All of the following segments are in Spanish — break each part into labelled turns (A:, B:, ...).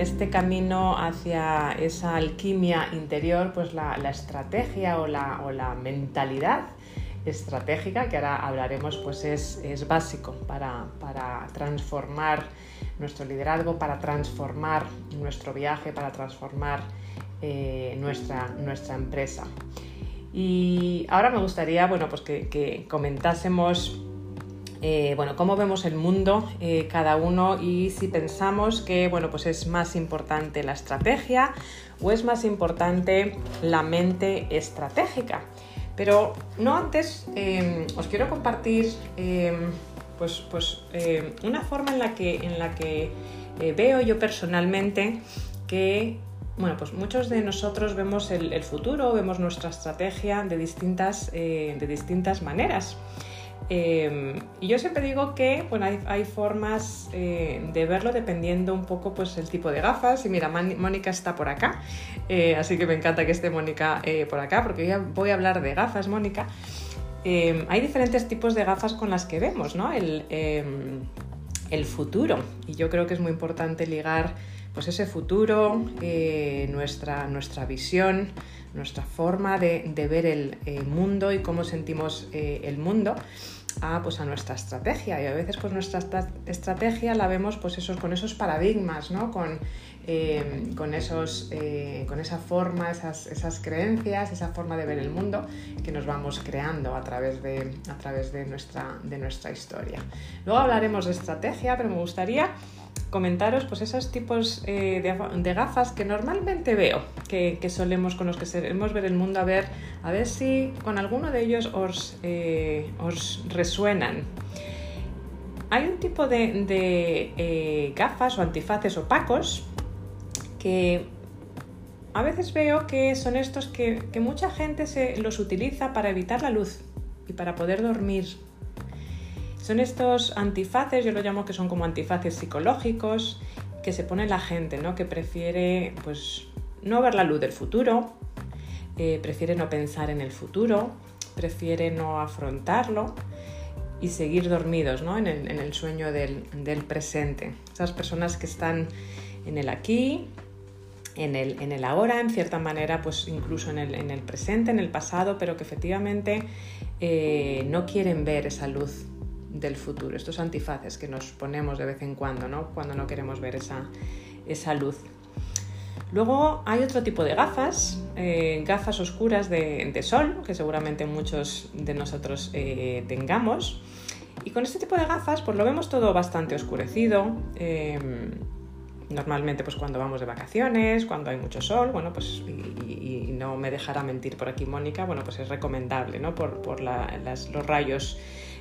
A: este camino hacia esa alquimia interior, pues la, estrategia o la, mentalidad estratégica, que ahora hablaremos, pues es, básico para, transformar nuestro liderazgo, para transformar nuestro viaje, para transformar eh, nuestra, nuestra empresa. Y ahora me gustaría bueno, pues que comentásemos eh, bueno, cómo vemos el mundo eh, cada uno y si pensamos que bueno, pues es más importante la estrategia o es más importante la mente estratégica. Pero no antes em, os quiero compartir pues, pues una forma en la que, en la que eh, veo yo personalmente que bueno, pues muchos de nosotros vemos el, el futuro, vemos nuestra estrategia de distintas, de distintas maneras. Em, y yo siempre digo que bueno, hay, formas eh, de verlo dependiendo un poco pues, el tipo de gafas. Y mira, Mónica está por acá, eh, así que me encanta que esté Mónica eh, por acá, porque ya voy a hablar de gafas, Mónica. Em, hay diferentes tipos de gafas con las que vemos ¿no? el, em, el, futuro. Y yo creo que es muy importante ligar pues, ese futuro, nuestra, nuestra visión nuestra forma de, ver el mundo y cómo sentimos el mundo a, pues a nuestra estrategia y a veces pues nuestra estrategia la vemos pues esos, con esos paradigmas, ¿no? con, eh, con, esos, eh, con esa forma, esas, esas, creencias, esa forma de ver el mundo que nos vamos creando a través de, a través de, nuestra, de nuestra historia. Luego hablaremos de estrategia, pero me gustaría comentaros pues esos tipos eh, de, gafas que normalmente veo, que, solemos, con los que solemos ver el mundo, a ver, a ver si con alguno de ellos os, eh, os resuenan. Hay un tipo de, eh, gafas o antifaces opacos que a veces veo que son estos que, que mucha gente se los utiliza para evitar la luz y para poder dormir son estos antifaces, yo lo llamo que son como antifaces psicológicos, que se pone la gente, ¿no? Que prefiere, pues, no ver la luz del futuro, eh, prefiere no pensar en el futuro, prefiere no afrontarlo y seguir dormidos, ¿no? En el, sueño del, presente. Esas personas que están en el aquí, en el, en el, ahora, en cierta manera, pues incluso en el, en el presente, en el pasado, pero que efectivamente eh, no quieren ver esa luz del futuro, estos antifaces que nos ponemos de vez en cuando, ¿no? cuando no queremos ver esa, luz. Luego hay otro tipo de gafas, eh, gafas oscuras de, sol, que seguramente muchos de nosotros eh, tengamos. Y con este tipo de gafas, pues lo vemos todo bastante oscurecido. Em, normalmente, pues cuando vamos de vacaciones, cuando hay mucho sol, bueno, pues y, no me dejará mentir por aquí Mónica, bueno, pues es recomendable, ¿no? Por, los rayos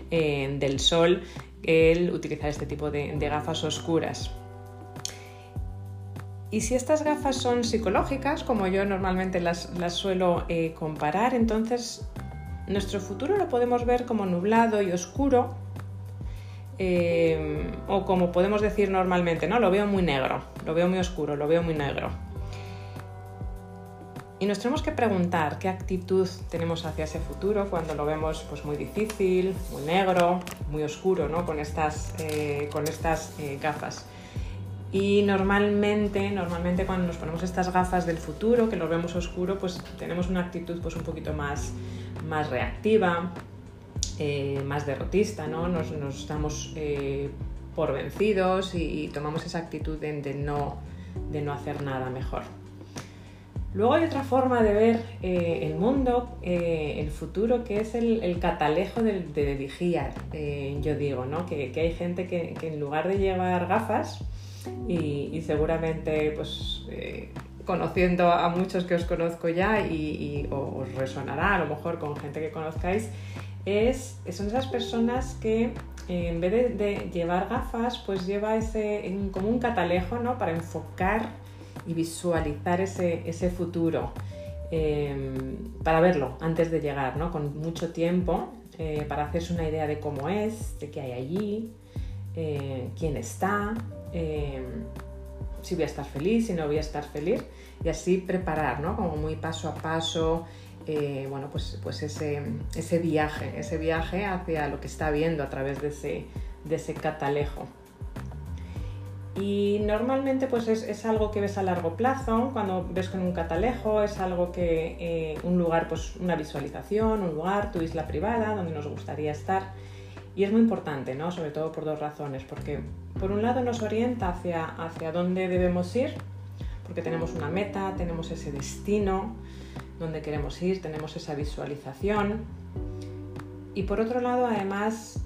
A: del sol el utilizar este tipo de, gafas oscuras. Y si estas gafas son psicológicas, como yo normalmente las, suelo eh, comparar, entonces nuestro futuro lo podemos ver como nublado y oscuro, eh, o como podemos decir normalmente, ¿no? Lo veo muy negro, lo veo muy oscuro, lo veo muy negro. Y nos tenemos que preguntar qué actitud tenemos hacia ese futuro cuando lo vemos pues, muy difícil, muy negro, muy oscuro, ¿no? con estas, eh, con estas eh, gafas. Y normalmente, normalmente cuando nos ponemos estas gafas del futuro, que lo vemos oscuro, pues tenemos una actitud pues, un poquito más, más reactiva, eh, más derrotista, ¿no? nos, nos damos por vencidos y, tomamos esa actitud de, no, de no hacer nada mejor. Luego hay otra forma de ver eh, el mundo, eh, el futuro, que es el, catalejo de, de. Eh, yo digo, ¿no? Que, hay gente que, en lugar de llevar gafas, y, seguramente pues conociendo a muchos que os conozco ya y, os resonará a lo mejor con gente que conozcáis, es, son esas personas que en vez de, llevar gafas, pues lleva ese como un catalejo ¿no? para enfocar y visualizar ese, futuro em, para verlo antes de llegar, ¿no? con mucho tiempo eh, para hacerse una idea de cómo es, de qué hay allí, eh, quién está, em, si voy a estar feliz, si no voy a estar feliz, y así preparar, ¿no? como muy paso a paso. Eh, bueno, pues, pues ese, ese viaje, ese viaje hacia lo que está viendo a través de ese, de ese catalejo. Y normalmente pues es, algo que ves a largo plazo, cuando ves con un catalejo, es algo que eh, un lugar, pues una visualización, un lugar, tu isla privada, donde nos gustaría estar. Y es muy importante, ¿no? Sobre todo por dos razones, porque por un lado nos orienta hacia, hacia dónde debemos ir, porque tenemos una meta, tenemos ese destino, donde queremos ir, tenemos esa visualización. Y por otro lado, además,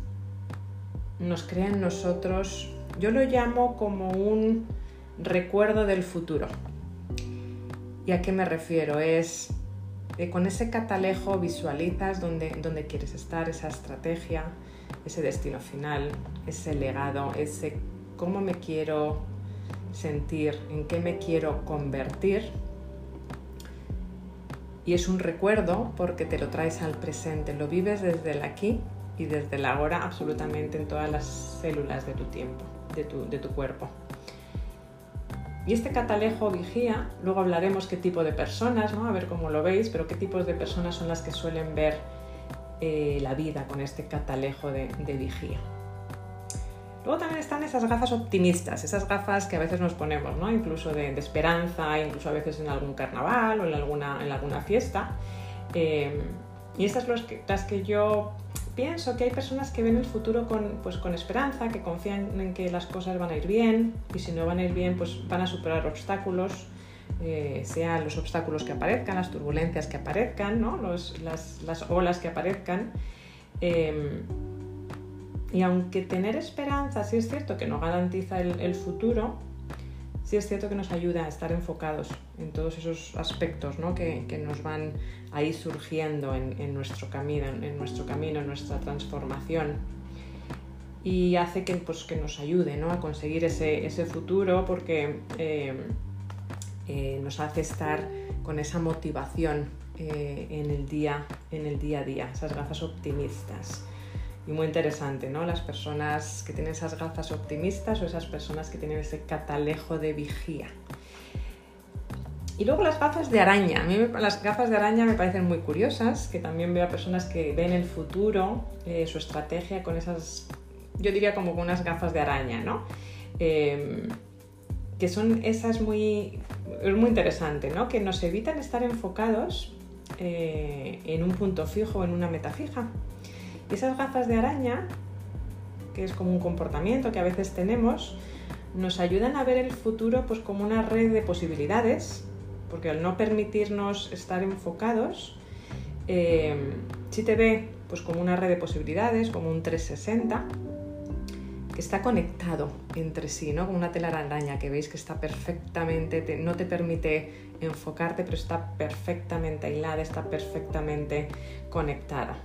A: nos crea en nosotros yo lo llamo como un recuerdo del futuro. ¿Y a qué me refiero? Es que con ese catalejo visualizas dónde, dónde quieres estar, esa estrategia, ese destino final, ese legado, ese cómo me quiero sentir, en qué me quiero convertir. Y es un recuerdo porque te lo traes al presente, lo vives desde el aquí y desde el ahora absolutamente en todas las células de tu tiempo de tu, cuerpo. Y este catalejo vigía, luego hablaremos qué tipo de personas, ¿no? a ver cómo lo veis, pero qué tipos de personas son las que suelen ver eh, la vida con este catalejo de, vigía. Luego también están esas gafas optimistas, esas gafas que a veces nos ponemos, ¿no? incluso de, esperanza, incluso a veces en algún carnaval o en alguna, en alguna fiesta. Eh, y estas son las que yo pienso que hay personas que ven el futuro con, pues, con esperanza, que confían en que las cosas van a ir bien y si no van a ir bien, pues van a superar obstáculos, eh, sean los obstáculos que aparezcan, las turbulencias que aparezcan, ¿no? las, olas que aparezcan. Em, y aunque tener esperanza sí es cierto que no garantiza el futuro, sí es cierto que nos ayuda a estar enfocados en todos esos aspectos que, nos van ahí surgiendo en, nuestro camino, en, nuestro camino, en nuestra transformación. Y hace que, pues, que nos ayude a conseguir ese, futuro porque eh, eh, nos hace estar con esa motivación eh, en, el día, en el día a día, esas gafas optimistas y muy interesante, ¿no? Las personas que tienen esas gafas optimistas o esas personas que tienen ese catalejo de vigía. Y luego las gafas de araña. A mí las gafas de araña me parecen muy curiosas, que también veo a personas que ven el futuro, eh, su estrategia con esas, yo diría como con unas gafas de araña, ¿no? Em, que son esas muy, es muy interesante, ¿no? Que nos evitan estar enfocados eh, en un punto fijo, en una meta fija. Esas gafas de araña, que es como un comportamiento que a veces tenemos, nos ayudan a ver el futuro pues como una red de posibilidades, porque al no permitirnos estar enfocados, eh, si te ve pues como una red de posibilidades, como un 360, que está conectado entre sí, ¿no? Como una telaraña que veis que está perfectamente, no te permite enfocarte, pero está perfectamente aislada, está perfectamente conectada.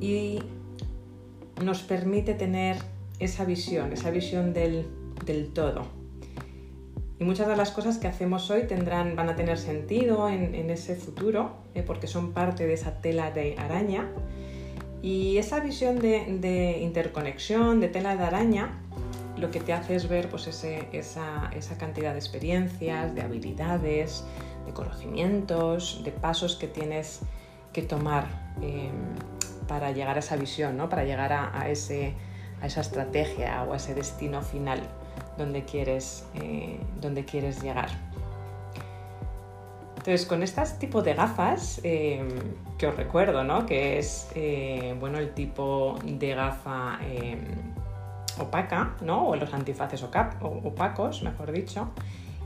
A: Y nos permite tener esa visión, esa visión del, todo. Y muchas de las cosas que hacemos hoy tendrán, van a tener sentido en, ese futuro, eh, porque son parte de esa tela de araña. Y esa visión de, interconexión, de tela de araña, lo que te hace es ver pues, esa, cantidad de experiencias, de habilidades, de conocimientos, de pasos que tienes que tomar. Em, para llegar a esa visión, ¿no? para llegar a, ese, a esa estrategia o a ese destino final donde quieres, eh, donde quieres llegar. Entonces, con este tipo de gafas, eh, que os recuerdo, ¿no? que es eh, bueno, el tipo de gafa opaca, ¿no? o los antifaces opacos, mejor dicho,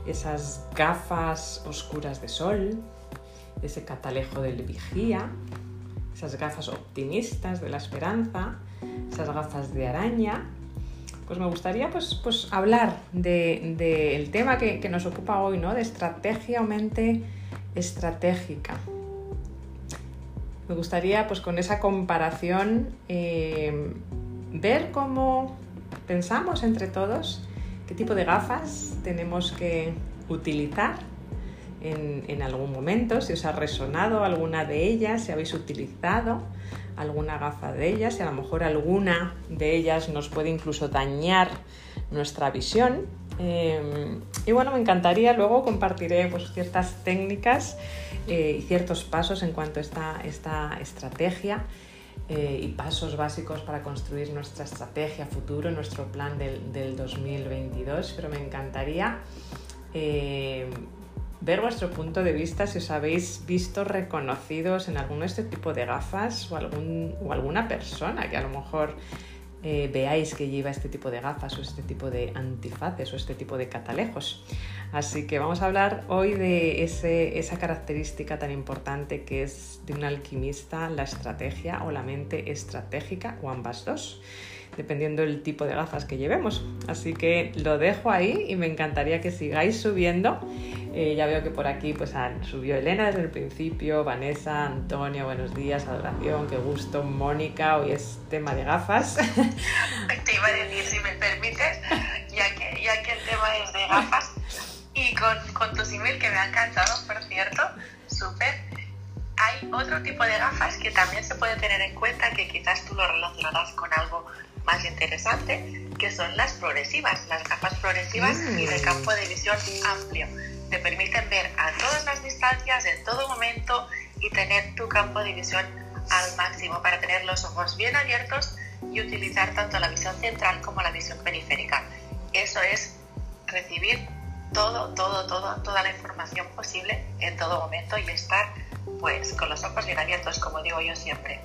A: esas gafas oscuras de sol, ese catalejo del vigía, esas gafas optimistas de la esperanza, esas gafas de araña, pues me gustaría pues, pues hablar del de, tema que, nos ocupa hoy, ¿no? de estrategia o mente estratégica. Me gustaría pues con esa comparación eh, ver cómo pensamos entre todos qué tipo de gafas tenemos que utilizar en, algún momento, si os ha resonado alguna de ellas, si habéis utilizado alguna gafa de ellas, si a lo mejor alguna de ellas nos puede incluso dañar nuestra visión. Em, y bueno, me encantaría luego compartiré pues, ciertas técnicas eh, y ciertos pasos en cuanto a esta, esta estrategia eh, y pasos básicos para construir nuestra estrategia futuro, nuestro plan del, 2022, pero me encantaría eh, ver vuestro punto de vista si os habéis visto reconocidos en alguno de este tipo de gafas o, algún, o alguna persona que a lo mejor eh, veáis que lleva este tipo de gafas o este tipo de antifaces o este tipo de catalejos. Así que vamos a hablar hoy de esa característica tan importante que es de un alquimista, la estrategia o la mente estratégica o ambas dos dependiendo del tipo de gafas que llevemos. Así que lo dejo ahí y me encantaría que sigáis subiendo. Eh, ya veo que por aquí pues subió Elena desde el principio, Vanessa, Antonio, buenos días, adoración, qué gusto, Mónica, hoy es tema de gafas.
B: Te iba a decir, si me permites, ya que, ya que el tema es de gafas, y con, con tus email que me han encantado, por cierto, súper. Hay otro tipo de gafas que también se puede tener en cuenta, que quizás tú lo relacionarás con algo más interesante, que son las progresivas, las gafas progresivas y de mm. campo de visión amplio. Te permiten ver a todas las distancias, en todo momento y tener tu campo de visión al máximo para tener los ojos bien abiertos y utilizar tanto la visión central como la visión periférica. Eso es recibir todo, todo, todo, toda la información posible en todo momento y estar pues con los ojos bien abiertos, como digo yo siempre.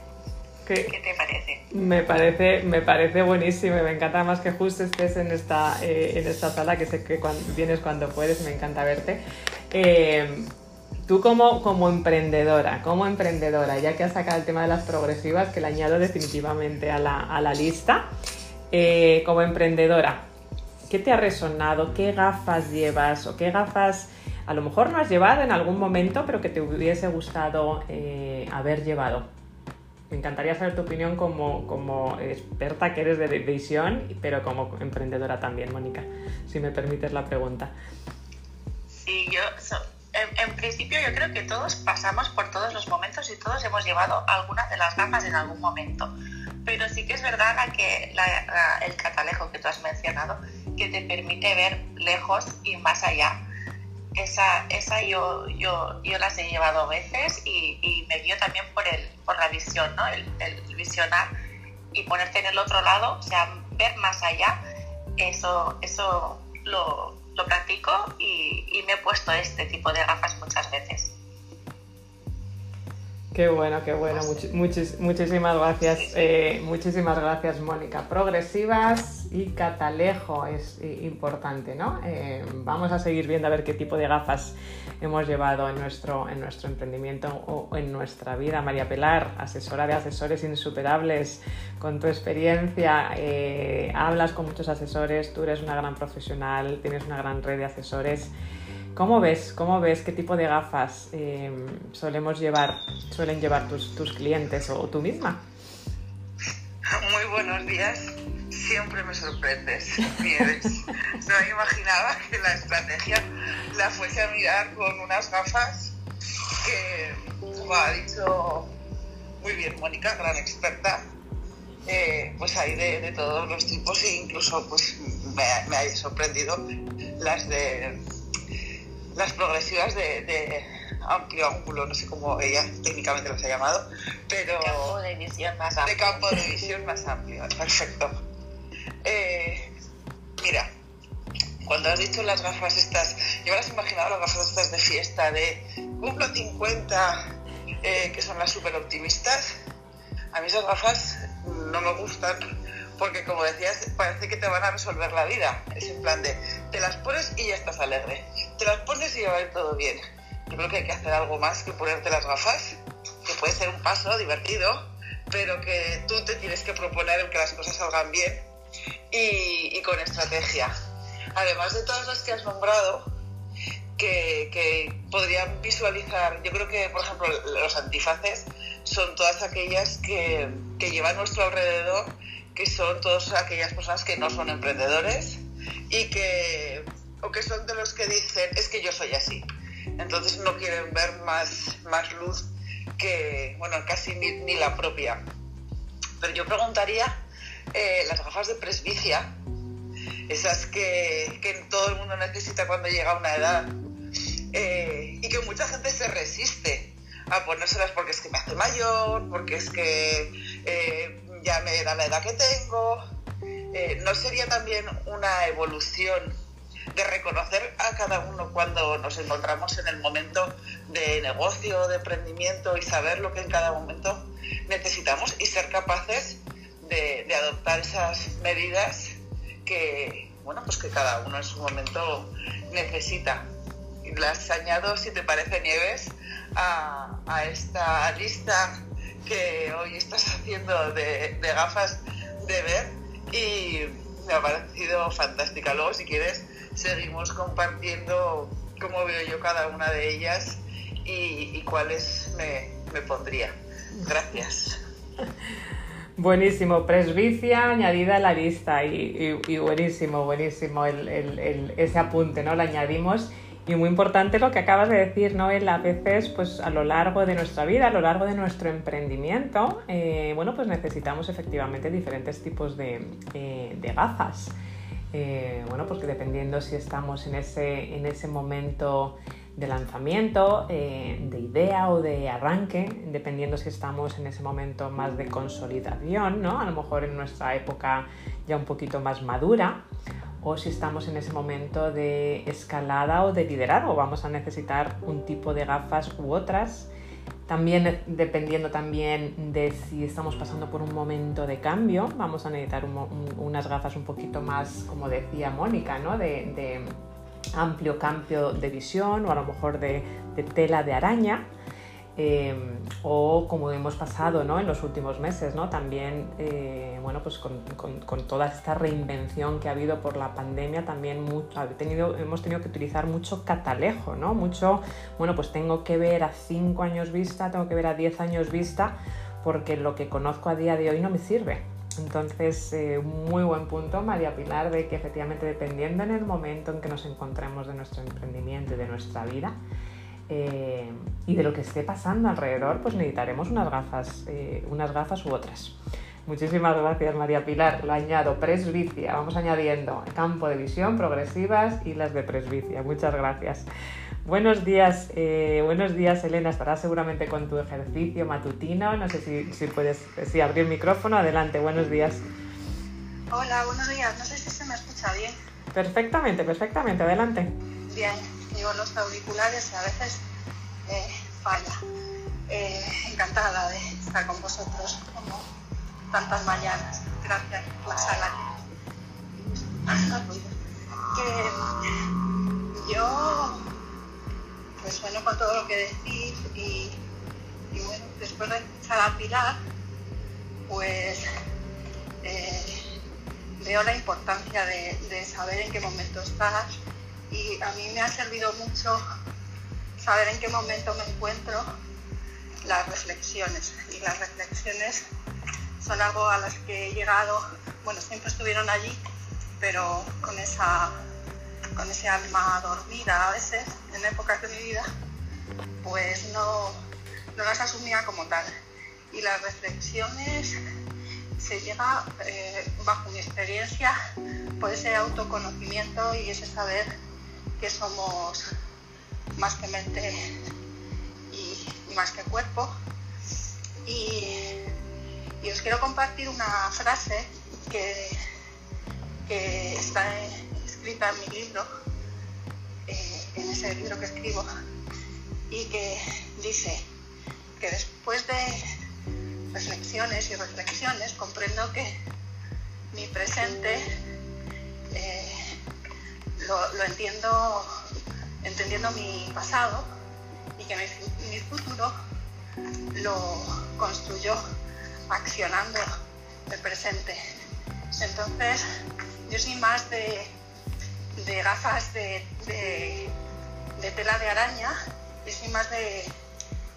B: ¿Qué, te parece?
A: Me parece, me parece buenísimo y me encanta más que justo estés en esta, eh, en esta sala, que sé que cuando, vienes cuando puedes, me encanta verte. Eh, tú como, como emprendedora, como emprendedora, ya que has sacado el tema de las progresivas, que le añado definitivamente a la, a la lista, eh, como emprendedora, ¿qué te ha resonado? ¿Qué gafas llevas o qué gafas a lo mejor no has llevado en algún momento, pero que te hubiese gustado haber llevado? Me encantaría saber tu opinión como, como experta que eres de visión, pero como emprendedora también, Mónica, si me permites la pregunta.
B: Sí, yo, en, principio yo creo que todos pasamos por todos los momentos y todos hemos llevado algunas de las gafas en algún momento. Pero sí que es verdad que el catalejo que tú has mencionado, que te permite ver lejos y más allá esa, esa yo, yo, yo las he llevado a veces y, y, me guío también por, el, por la visión, ¿no? El, el, visionar y ponerte en el otro lado, o sea, ver más allá, eso, eso lo, lo practico y, y me he puesto este tipo de gafas muchas veces.
A: Qué bueno, qué bueno. muchísimas gracias. Eh, muchísimas gracias, Mónica. Progresivas y catalejo es importante, ¿no? Eh, vamos a seguir viendo a ver qué tipo de gafas hemos llevado en nuestro, en nuestro emprendimiento o en nuestra vida. María Pelar, asesora de asesores insuperables, con tu experiencia, eh, hablas con muchos asesores, tú eres una gran profesional, tienes una gran red de asesores. ¿Cómo ves? ¿Cómo ves qué tipo de gafas eh, solemos llevar, suelen llevar tus, tus clientes o, tú misma?
C: Muy buenos días. Siempre me sorprendes, Nieves. No me imaginaba que la estrategia la fuese a mirar con unas gafas que, como ha dicho muy bien Mónica, gran experta, eh, pues hay de, todos los tipos e incluso pues me, me ha sorprendido las de las progresivas de, amplio ángulo, no sé cómo ella técnicamente las ha llamado, pero...
B: Campo de visión más amplio.
C: De campo de visión más amplio, perfecto. Eh, mira, cuando has dicho las gafas estas, yo me las imaginado las gafas estas de fiesta, de cumplo 50, eh, que son las súper optimistas. A mí esas gafas no me gustan porque como decías, parece que te van a resolver la vida. Es en plan de, te las pones y ya estás alegre. Te las pones y ya va a ir todo bien. Yo creo que hay que hacer algo más que ponerte las gafas, que puede ser un paso divertido, pero que tú te tienes que proponer el que las cosas salgan bien y, con estrategia. Además de todas las que has nombrado, que, que, podrían visualizar, yo creo que, por ejemplo, los antifaces son todas aquellas que, que llevan a nuestro alrededor que son todas aquellas personas que no son emprendedores y que, o que son de los que dicen, es que yo soy así. Entonces no quieren ver más, más luz que, bueno, casi ni, la propia. Pero yo preguntaría, eh, las gafas de presbicia, esas que, que, todo el mundo necesita cuando llega a una edad eh, y que mucha gente se resiste a ponérselas porque es que me hace mayor, porque es que eh, ya me da la edad que tengo. ¿No sería también una evolución de reconocer a cada uno cuando nos encontramos en el momento de negocio, de emprendimiento y saber lo que en cada momento necesitamos y ser capaces de, adoptar esas medidas que, bueno, pues que cada uno en su momento necesita. Las añado, si te parece, Nieves, a, esta lista que hoy estás haciendo de, de gafas de ver y me ha parecido fantástica. Luego, si quieres, seguimos compartiendo cómo veo yo cada una de ellas y, y cuáles me, me pondría. Gracias.
A: Buenísimo, presbicia añadida a la lista y, y, buenísimo, buenísimo el, el, ese apunte, ¿no? Lo añadimos y muy importante lo que acabas de decir, ¿no? El, a veces, pues a lo largo de nuestra vida, a lo largo de nuestro emprendimiento, eh, bueno, pues necesitamos efectivamente diferentes tipos de, eh, de gafas. Eh, bueno, porque dependiendo si estamos en ese, en ese momento de lanzamiento, eh, de idea o de arranque, dependiendo si estamos en ese momento más de consolidación, ¿no? a lo mejor en nuestra época ya un poquito más madura, o si estamos en ese momento de escalada o de liderazgo, vamos a necesitar un tipo de gafas u otras. También dependiendo también de si estamos pasando por un momento de cambio, vamos a necesitar un, un, unas gafas un poquito más, como decía Mónica, ¿no? de amplio cambio de visión o a lo mejor de, tela de araña. Eh, o como hemos pasado ¿no? en los últimos meses, ¿no? también eh, bueno, pues con, con, toda esta reinvención que ha habido por la pandemia, también tenido, hemos tenido que utilizar mucho catalejo, ¿no? mucho, bueno, pues tengo que ver a 5 años vista, tengo que ver a 10 años vista, porque lo que conozco a día de hoy no me sirve. Entonces, eh, muy buen punto, María Pilar, de que efectivamente dependiendo en el momento en que nos encontremos de nuestro emprendimiento y de nuestra vida, eh, y de lo que esté pasando alrededor, pues necesitaremos unas gafas, eh, unas gafas u otras. Muchísimas gracias María Pilar, lo añado, presbicia, vamos añadiendo campo de visión progresivas y las de presbicia, muchas gracias. Buenos días, eh, buenos días Elena, estarás seguramente con tu ejercicio matutino, no sé si, si puedes si abrir el micrófono, adelante, buenos días.
D: Hola, buenos días, no sé si se me escucha bien.
A: Perfectamente, perfectamente, adelante.
D: Bien, llevo los auriculares y a veces eh, falla. Eh, encantada de estar con vosotros como tantas mañanas. Gracias por la sala. Que yo, pues bueno, con todo lo que decís y, y bueno, después de escuchar a Pilar, pues eh, veo la importancia de, de saber en qué momento estás y a mí me ha servido mucho saber en qué momento me encuentro las reflexiones y las reflexiones son algo a las que he llegado, bueno, siempre estuvieron allí, pero con esa con ese alma dormida a veces en épocas de mi vida, pues no, no las asumía como tal. Y las reflexiones se llega, eh, bajo mi experiencia, por ese autoconocimiento y ese saber que somos más que mente y, y más que cuerpo. Y, y, os quiero compartir una frase que, que está escrita en mi libro, eh, en ese libro que escribo, y que dice que después de reflexiones y reflexiones comprendo que mi presente eh, lo, lo, entiendo entendiendo mi pasado y que mi, futuro lo construyo accionando el presente. Entonces, yo soy más de, de gafas de, de, de, tela de araña y soy más de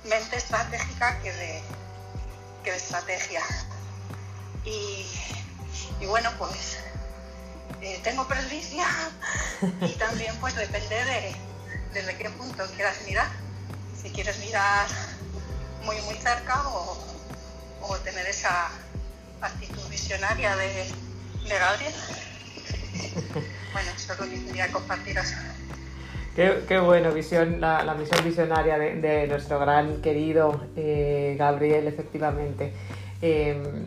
D: mente estratégica que de, que de estrategia. Y, y bueno, pues eh, tengo presbicia y también pues depende de desde qué punto quieras mirar. Si quieres mirar muy muy cerca o, o tener esa actitud visionaria de, de Gabriel. Bueno, eso es lo que quería compartiros.
A: Qué, qué, bueno, visión, la, la misión visionaria de, de, nuestro gran querido eh, Gabriel, efectivamente. Em,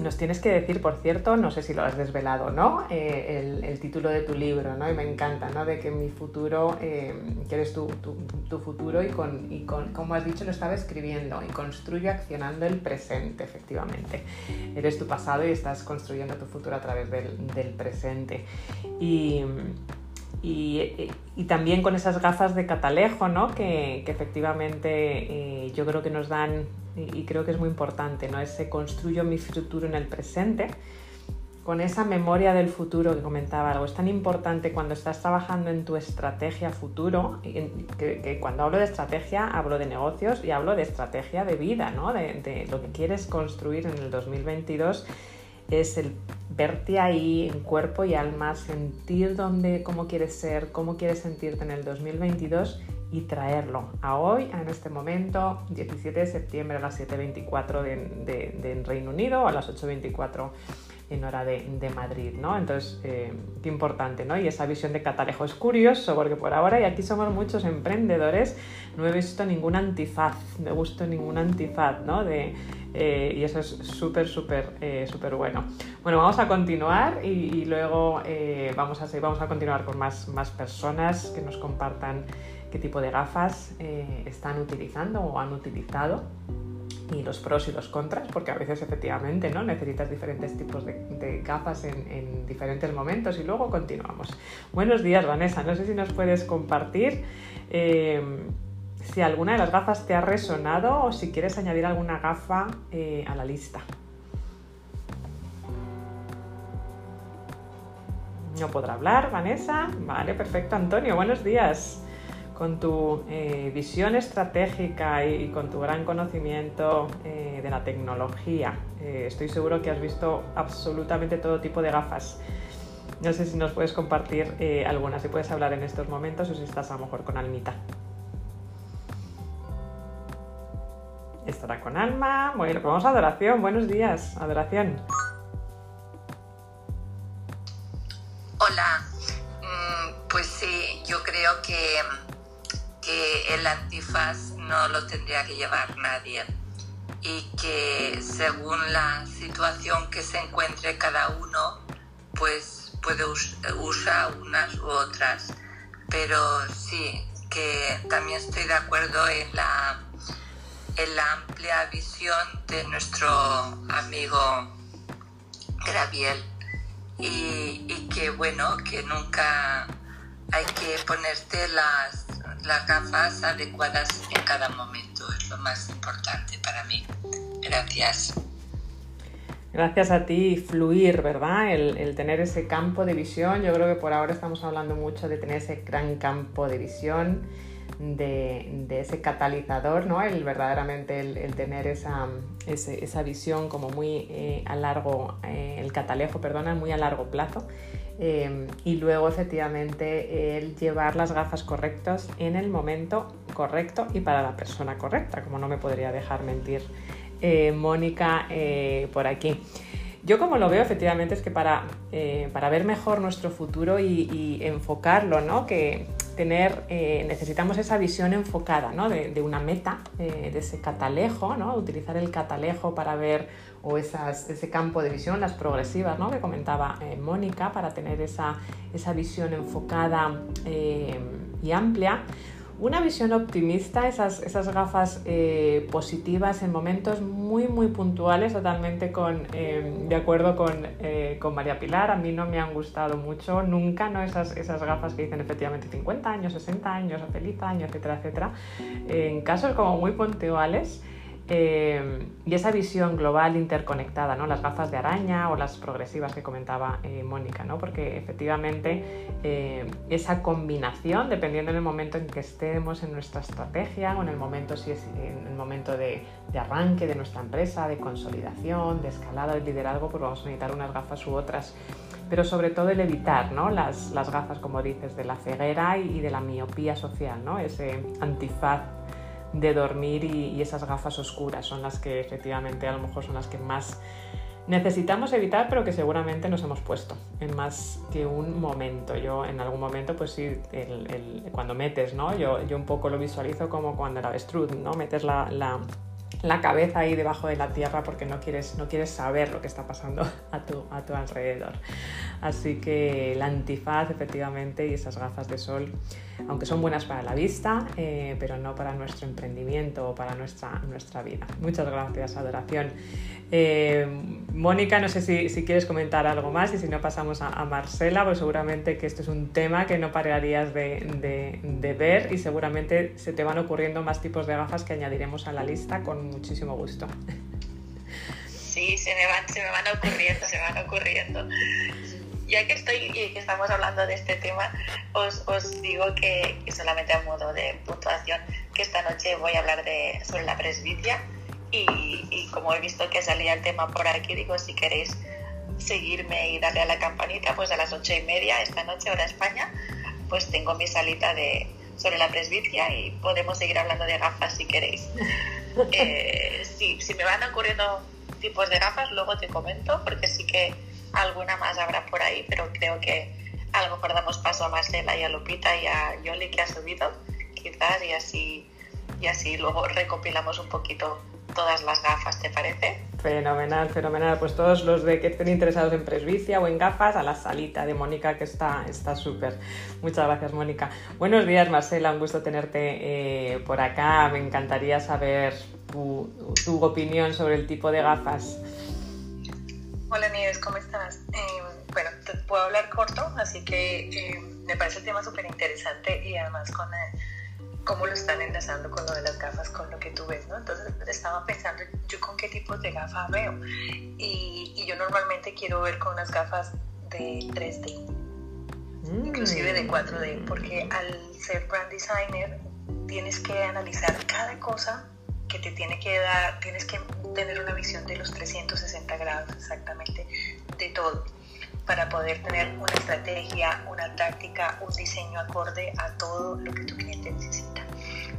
A: nos tienes que decir, por cierto, no sé si lo has desvelado no, eh, el, título de tu libro, ¿no? Y me encanta, ¿no? De que mi futuro, eh, que eres tu, futuro y, con, y con, como has dicho, lo estaba escribiendo y construye accionando el presente, efectivamente. Eres tu pasado y estás construyendo tu futuro a través del, presente. Y, y, también con esas gafas de catalejo, ¿no? Que, que efectivamente eh, yo creo que nos dan y, creo que es muy importante, ¿no? Ese construyo mi futuro en el presente con esa memoria del futuro que comentaba algo. Es tan importante cuando estás trabajando en tu estrategia futuro, que, cuando hablo de estrategia hablo de negocios y hablo de estrategia de vida, ¿no? de, lo que quieres construir en el 2022 es el verte ahí en cuerpo y alma, sentir dónde, cómo quieres ser, cómo quieres sentirte en el 2022 y traerlo a hoy, en este momento, 17 de septiembre a las 7.24 de, de, Reino Unido o a las 8.24 en hora de, Madrid, ¿no? Entonces, eh, qué importante, ¿no? Y esa visión de catalejo es curioso porque por ahora, y aquí somos muchos emprendedores, no he visto ningún antifaz, no he visto ningún antifaz, ¿no? De, eh, y eso es súper, súper, eh, súper bueno. Bueno, vamos a continuar y, luego vamos, a, vamos a continuar con más, más personas que nos compartan qué tipo de gafas eh, están utilizando o han utilizado y los pros y los contras, porque a veces efectivamente ¿no? necesitas diferentes tipos de, gafas en, diferentes momentos y luego continuamos. Buenos días Vanessa, no sé si nos puedes compartir eh, si alguna de las gafas te ha resonado o si quieres añadir alguna gafa eh, a la lista. No podrá hablar, Vanessa. Vale, perfecto, Antonio. Buenos días con tu eh, visión estratégica y, con tu gran conocimiento eh, de la tecnología. Eh, estoy seguro que has visto absolutamente todo tipo de gafas. No sé si nos puedes compartir algunas, si puedes hablar en estos momentos o si estás a lo mejor con Almita. Estará con Alma. Bueno, pues vamos a adoración. Buenos días, adoración.
E: Hola. Mm, pues sí, yo creo que que el antifaz no lo tendría que llevar nadie y que según la situación que se encuentre cada uno, pues puede usar unas u otras. Pero sí, que también estoy de acuerdo en la, en la amplia visión de nuestro amigo Graviel y, y que bueno, que nunca hay que ponerte las las gafas adecuadas en cada momento. Es lo más importante para mí. Gracias.
A: Gracias a ti, fluir, ¿verdad? El, tener ese campo de visión. Yo creo que por ahora estamos hablando mucho de tener ese gran campo de visión, de, ese catalizador, ¿no? El verdaderamente el, tener esa, esa, visión como muy eh, a largo, eh, el catalejo, perdona, muy a largo plazo Em, y luego efectivamente el llevar las gafas correctas en el momento correcto y para la persona correcta, como no me podría dejar mentir eh, Mónica eh, por aquí. Yo como lo veo efectivamente es que para, eh, para ver mejor nuestro futuro y, enfocarlo, ¿no? que tener, necesitamos esa visión enfocada ¿no? de, una meta, de ese catalejo, ¿no? utilizar el catalejo para ver o ese campo de visión, las progresivas ¿no? que comentaba eh, Mónica, para tener esa, visión enfocada eh, y amplia. Una visión optimista, esas, esas gafas eh, positivas en momentos muy, muy puntuales, totalmente con, de acuerdo con, con, María Pilar. A mí no me han gustado mucho nunca ¿no? esas, esas gafas que dicen efectivamente 50 años, 60 años, feliz año, etcétera, etcétera. En casos como muy puntuales, eh, y esa visión global interconectada, ¿no? las gafas de araña o las progresivas que comentaba eh, Mónica, ¿no? porque efectivamente eh, esa combinación, dependiendo del momento en que estemos en nuestra estrategia o en el momento, si es en el momento de, arranque de nuestra empresa, de consolidación, de escalada, de liderazgo, pues vamos a necesitar unas gafas u otras pero sobre todo el evitar ¿no? las, las, gafas, como dices, de la ceguera y de la miopía social, ¿no? ese antifaz de dormir y, esas gafas oscuras son las que efectivamente a lo mejor son las que más necesitamos evitar, pero que seguramente nos hemos puesto en más que un momento. Yo en algún momento, pues sí, cuando metes, ¿no? Yo, yo un poco lo visualizo como cuando el avestruz, ¿no? Metes la, la cabeza ahí debajo de la tierra porque no quieres, no quieres saber lo que está pasando a tu, a tu alrededor. Así que la antifaz efectivamente y esas gafas de sol, aunque son buenas para la vista, eh, pero no para nuestro emprendimiento o para nuestra, nuestra vida. Muchas gracias, Adoración. Eh, Mónica, no sé si, quieres comentar algo más y si no pasamos a, Marcela, pues seguramente que este es un tema que no pararías de, de ver y seguramente se te van ocurriendo más tipos de gafas que añadiremos a la lista con muchísimo gusto.
B: Sí, se me van, se me van ocurriendo, se me van ocurriendo. Ya que estoy y que estamos hablando de este tema, os, os digo que, solamente a modo de puntuación, que esta noche voy a hablar de, sobre la presbicia y, y como he visto que salía el tema por aquí, digo, si queréis seguirme y darle a la campanita, pues a las ocho y media esta noche, hora España, pues tengo mi salita de, sobre la presbicia y podemos seguir hablando de gafas si queréis. Eh, si, me van ocurriendo tipos de gafas, luego te comento, porque sí que alguna más habrá por ahí, pero creo que a lo mejor damos paso a Marcela y a Lupita y a Yoli que ha subido, quizás, y así, y así luego recopilamos un poquito todas las gafas, ¿te parece?
A: Fenomenal, fenomenal. Pues todos los de que estén interesados en presbicia o en gafas, a la salita de Mónica, que está súper. Muchas gracias, Mónica. Buenos días, Marcela, un gusto tenerte eh, por acá. Me encantaría saber tu, opinión sobre el tipo de gafas.
F: ¿Cómo estás? Eh, bueno, te puedo hablar corto, así que eh, me parece el tema súper interesante y además con cómo lo están enlazando con lo de las gafas, con lo que tú ves, ¿no? Entonces estaba pensando yo con qué tipos de gafas veo. Y, y yo normalmente quiero ver con unas gafas de 3D, mm. inclusive de 4D, porque al ser brand designer tienes que analizar cada cosa que te tiene que dar, tienes que tener una visión de los 360 grados exactamente de todo para poder tener una estrategia, una táctica, un diseño acorde a todo lo que tu cliente necesita.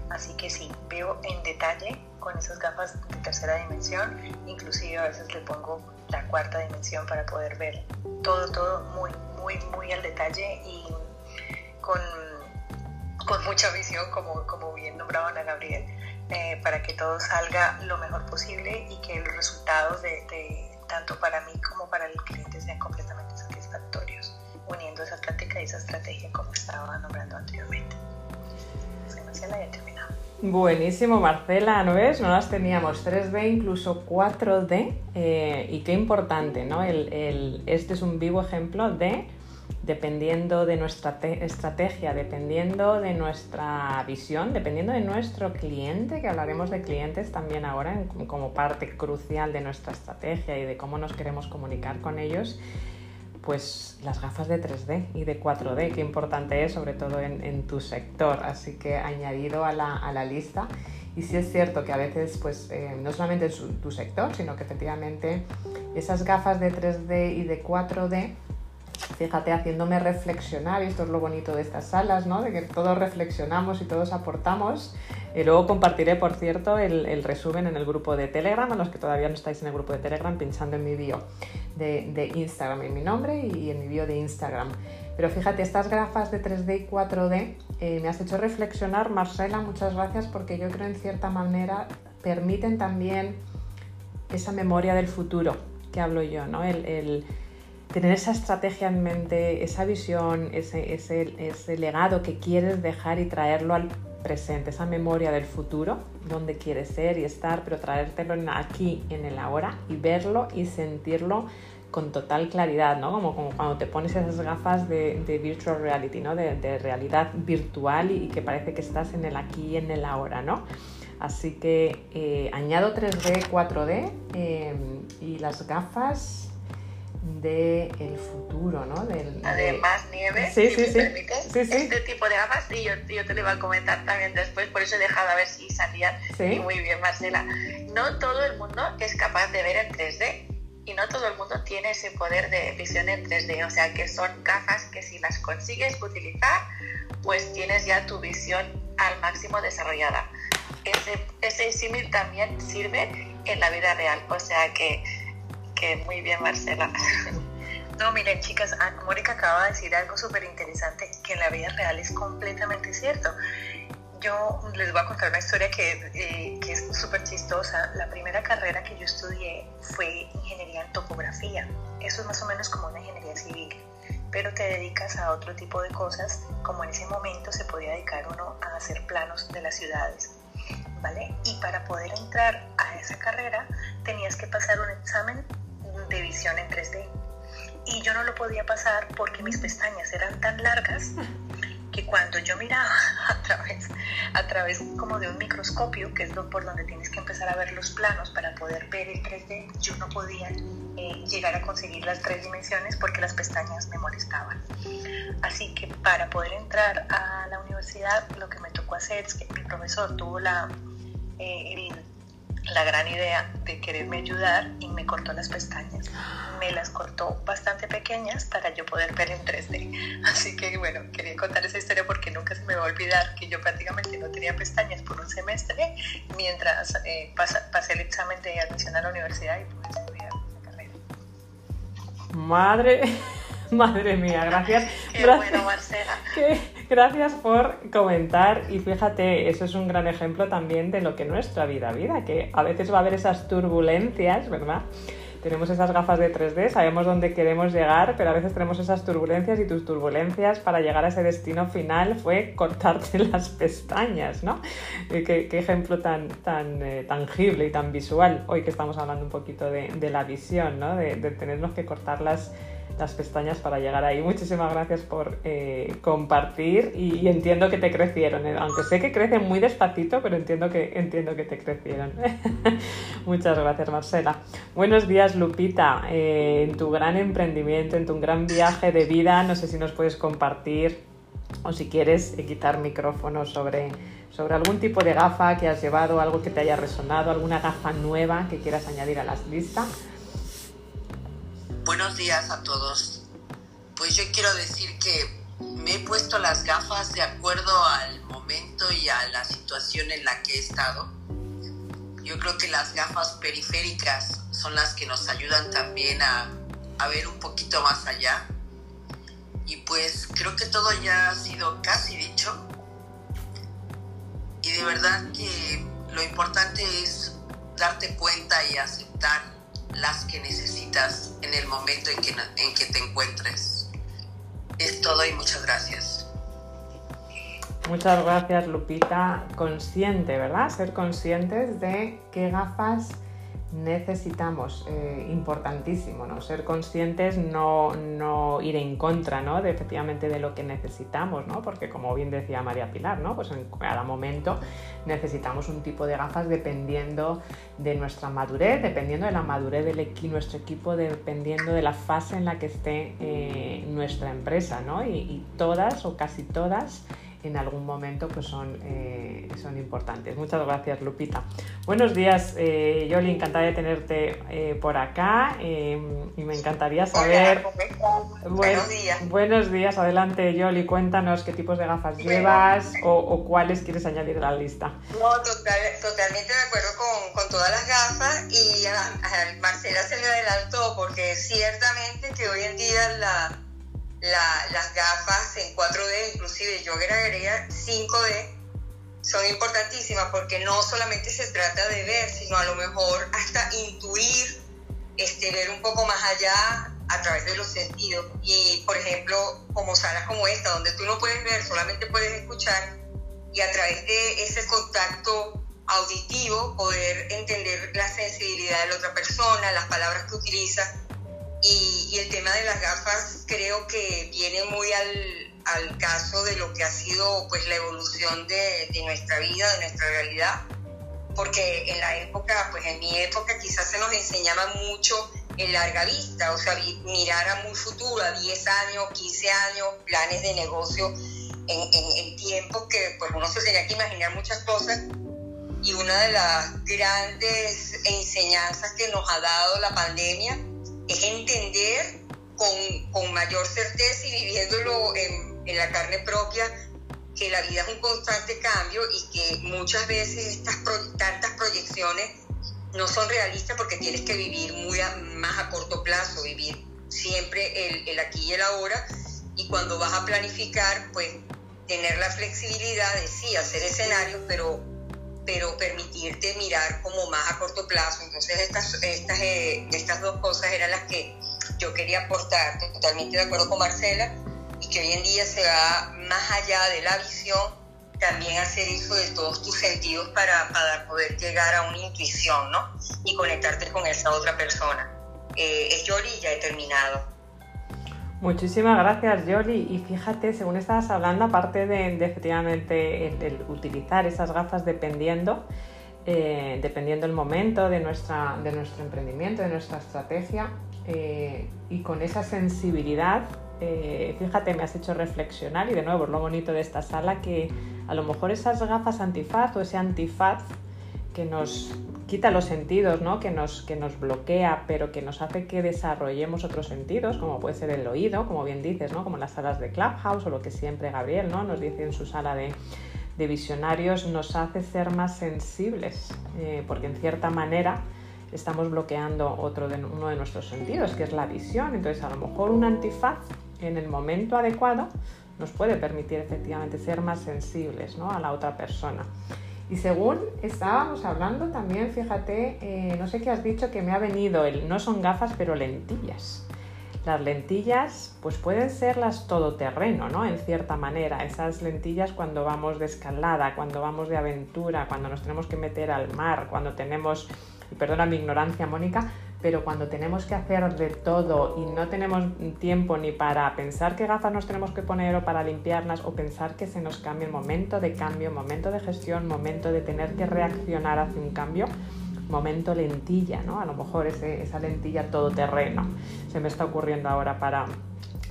F: Así que sí, veo en detalle con esas gafas de tercera dimensión, inclusive a veces le pongo la cuarta dimensión para poder ver todo, todo muy, muy, muy al detalle y con, con mucha visión, como, como bien nombraba Ana Gabriel, eh, para que todo salga lo mejor posible y que los resultados de, de tanto para mí como para el cliente sean completamente uniendo esa táctica y esa estrategia como estaba nombrando anteriormente. Marcela y he.
A: Buenísimo, Marcela, ¿no ves? No las teníamos 3D, incluso 4D, eh, y qué importante, ¿no? El, este es un vivo ejemplo de, dependiendo de nuestra estrategia, dependiendo de nuestra visión, dependiendo de nuestro cliente, que hablaremos de clientes también ahora como parte crucial de nuestra estrategia y de cómo nos queremos comunicar con ellos, pues las gafas de 3D y de 4D, qué importante es, sobre todo en, tu sector. Así que añadido a la, lista. Y sí es cierto que a veces, pues, eh, no solamente en tu sector, sino que efectivamente esas gafas de 3D y de 4D fíjate, haciéndome reflexionar, y esto es lo bonito de estas salas, ¿no? De que todos reflexionamos y todos aportamos. Y luego compartiré, por cierto, el, resumen en el grupo de Telegram, a los que todavía no estáis en el grupo de Telegram, pinchando en mi bio de, Instagram, en mi nombre y en mi bio de Instagram. Pero fíjate, estas gafas de 3D y 4D eh, me has hecho reflexionar, Marcela, muchas gracias, porque yo creo en cierta manera permiten también esa memoria del futuro que hablo yo, ¿no? el tener esa estrategia en mente, esa visión, ese, ese, legado que quieres dejar y traerlo al presente, esa memoria del futuro, donde quieres ser y estar, pero traértelo aquí, en el ahora, y verlo y sentirlo con total claridad, ¿no? Como, como cuando te pones esas gafas de, virtual reality, ¿no? De, realidad virtual y, que parece que estás en el aquí y en el ahora, ¿no? Así que eh, añado 3D, 4D eh, y las gafas del el futuro, ¿no?
B: Del, Además, nieve, si me permites, este tipo de gafas, y yo, yo, te lo iba a comentar también después, por eso he dejado a ver si salían. Y muy bien, Marcela. No todo el mundo es capaz de ver en 3D y no todo el mundo tiene ese poder de visión en 3D, o sea que son gafas que si las consigues utilizar, pues tienes ya tu visión al máximo desarrollada. Ese, ese símil también sirve en la vida real, o sea que muy bien, Marcela.
F: No, miren, chicas, ah, Mónica acaba de decir algo súper interesante que en la vida real es completamente cierto. yo les voy a contar una historia que, eh, que es súper chistosa. La primera carrera que yo estudié fue ingeniería en topografía. Eso es más o menos como una ingeniería civil, pero te dedicas a otro tipo de cosas, como en ese momento se podía dedicar uno a hacer planos de las ciudades. ¿Vale? Y para poder entrar a esa carrera tenías que pasar un examen de visión en 3D. Y yo no lo podía pasar porque mis pestañas eran tan largas que cuando yo miraba a través, a través como de un microscopio, que es por donde tienes que empezar a ver los planos para poder ver el 3D, yo no podía eh, llegar a conseguir las tres dimensiones porque las pestañas me molestaban. Así que para poder entrar a la universidad, lo que me tocó hacer es que mi profesor tuvo la, eh, la gran idea de quererme ayudar y me cortó las pestañas. Me las cortó bastante pequeñas para yo poder ver en 3D. Así que bueno, quería contar esa historia porque nunca se me va a olvidar que yo prácticamente no tenía pestañas por un semestre mientras eh, pasé el examen de admisión a la universidad y pude estudiar esa carrera.
A: Madre, madre mía, gracias.
F: Qué bueno, Marcela.
A: Gracias por comentar y fíjate, eso es un gran ejemplo también de lo que nuestra vida vida, que a veces va a haber esas turbulencias, ¿verdad? Tenemos esas gafas de 3D, sabemos dónde queremos llegar, pero a veces tenemos esas turbulencias y tus turbulencias para llegar a ese destino final fue cortarte las pestañas, ¿no? Qué, ejemplo tan, tan eh, tangible y tan visual, hoy que estamos hablando un poquito de, la visión, ¿no? De, de tenernos que cortar las las pestañas para llegar ahí. Muchísimas gracias por eh, compartir y, entiendo que te crecieron, eh, aunque sé que crecen muy despacito, pero entiendo que, entiendo que te crecieron. Muchas gracias, Marcela. Buenos días, Lupita. Eh, en tu gran emprendimiento, en tu gran viaje de vida, no sé si nos puedes compartir o si quieres quitar micrófono sobre, sobre algún tipo de gafa que has llevado, algo que te haya resonado, alguna gafa nueva que quieras añadir a la lista.
G: Buenos días a todos. Pues yo quiero decir que me he puesto las gafas de acuerdo al momento y a la situación en la que he estado. Yo creo que las gafas periféricas son las que nos ayudan también a, a ver un poquito más allá. Y pues creo que todo ya ha sido casi dicho. Y de verdad que lo importante es darte cuenta y aceptar las que necesitas en el momento en que, en que te encuentres. Es todo y muchas gracias.
A: Muchas gracias Lupita. Consciente, ¿verdad? Ser conscientes de qué gafas necesitamos, eh, importantísimo, ¿no? Ser conscientes, no, no, ir en contra, ¿no? De efectivamente de lo que necesitamos, ¿no? Porque como bien decía María Pilar, ¿no? Pues en cada momento necesitamos un tipo de gafas dependiendo de nuestra madurez, dependiendo de la madurez de nuestro equipo, dependiendo de la fase en la que esté eh, nuestra empresa, ¿no? y todas o casi todas en algún momento pues son, eh, son importantes. Muchas gracias, Lupita. Buenos días, eh, Yoli, encantada de tenerte eh, por acá y me encantaría saber...
H: buenos días.
A: Buenos días, adelante, Yoli, cuéntanos qué tipos de gafas llevas o, cuáles quieres añadir a la lista.
H: No, totalmente de acuerdo con, con, todas las gafas y a Marcela se me adelantó porque ciertamente que hoy en día la las gafas en 4D, inclusive yo agregaría 5D, son importantísimas porque no solamente se trata de ver, sino a lo mejor hasta intuir, este, ver un poco más allá a través de los sentidos. Y por ejemplo, como salas como esta, donde tú no puedes ver, solamente puedes escuchar, y a través de ese contacto auditivo poder entender la sensibilidad de la otra persona, las palabras que utiliza y, el tema de las gafas creo que viene muy al, al, caso de lo que ha sido pues la evolución de, de, nuestra vida, de nuestra realidad, porque en la época, pues en mi época quizás se nos enseñaba mucho en larga vista, o sea, mirar a muy futuro, a 10 años, 15 años, planes de negocio en, en, en tiempos que pues uno se tenía que imaginar muchas cosas. Y una de las grandes enseñanzas que nos ha dado la pandemia es entender con, con mayor certeza y viviéndolo en, en, la carne propia que la vida es un constante cambio y que muchas veces estas tantas proyecciones no son realistas porque tienes que vivir muy más a corto plazo, vivir siempre el, el aquí y el ahora. Y cuando vas a planificar, pues tener la flexibilidad de sí hacer escenarios, pero, pero permitirte mirar como más a corto plazo. Entonces estas, estas, eh, estas dos cosas eran las que yo quería aportar, totalmente de acuerdo con Marcela, y que hoy en día se va más allá de la visión, también hacer uso de todos tus sentidos para, para poder llegar a una intuición, ¿no? Y conectarte con esa otra persona. Eh, es Yoli, ya he terminado.
A: Muchísimas gracias, Yoli. Y fíjate, según estabas hablando, aparte de, efectivamente el, utilizar esas gafas dependiendo, eh, dependiendo el momento de, nuestra, de nuestro emprendimiento, de nuestra estrategia, eh, y con esa sensibilidad, eh, fíjate, me has hecho reflexionar y de nuevo, lo bonito de esta sala, que a lo mejor esas gafas antifaz o ese antifaz que nos quita los sentidos, ¿no? que, nos, que nos bloquea, pero que nos hace que desarrollemos otros sentidos, como puede ser el oído, como bien dices, ¿no? como las salas de Clubhouse o lo que siempre Gabriel ¿no? nos dice en su sala de, visionarios, nos hace ser más sensibles, eh, porque en cierta manera estamos bloqueando otro de, uno de nuestros sentidos, que es la visión. Entonces, a lo mejor un antifaz en el momento adecuado nos puede permitir efectivamente ser más sensibles ¿no? a la otra persona. Y según estábamos hablando también, fíjate, eh, no sé qué has dicho que me ha venido, el, no son gafas, pero lentillas. Las lentillas pues pueden ser las todoterreno, ¿no? En cierta manera. Esas lentillas cuando vamos de escalada, cuando vamos de aventura, cuando nos tenemos que meter al mar, cuando tenemos, perdona mi ignorancia, Mónica, pero cuando tenemos que hacer de todo y no tenemos tiempo ni para pensar qué gafas nos tenemos que poner o para limpiarlas o pensar que se nos cambie el momento de cambio, momento de gestión, momento de tener que reaccionar hacia un cambio, momento lentilla, ¿no? A lo mejor esa lentilla todoterreno se me está ocurriendo ahora para,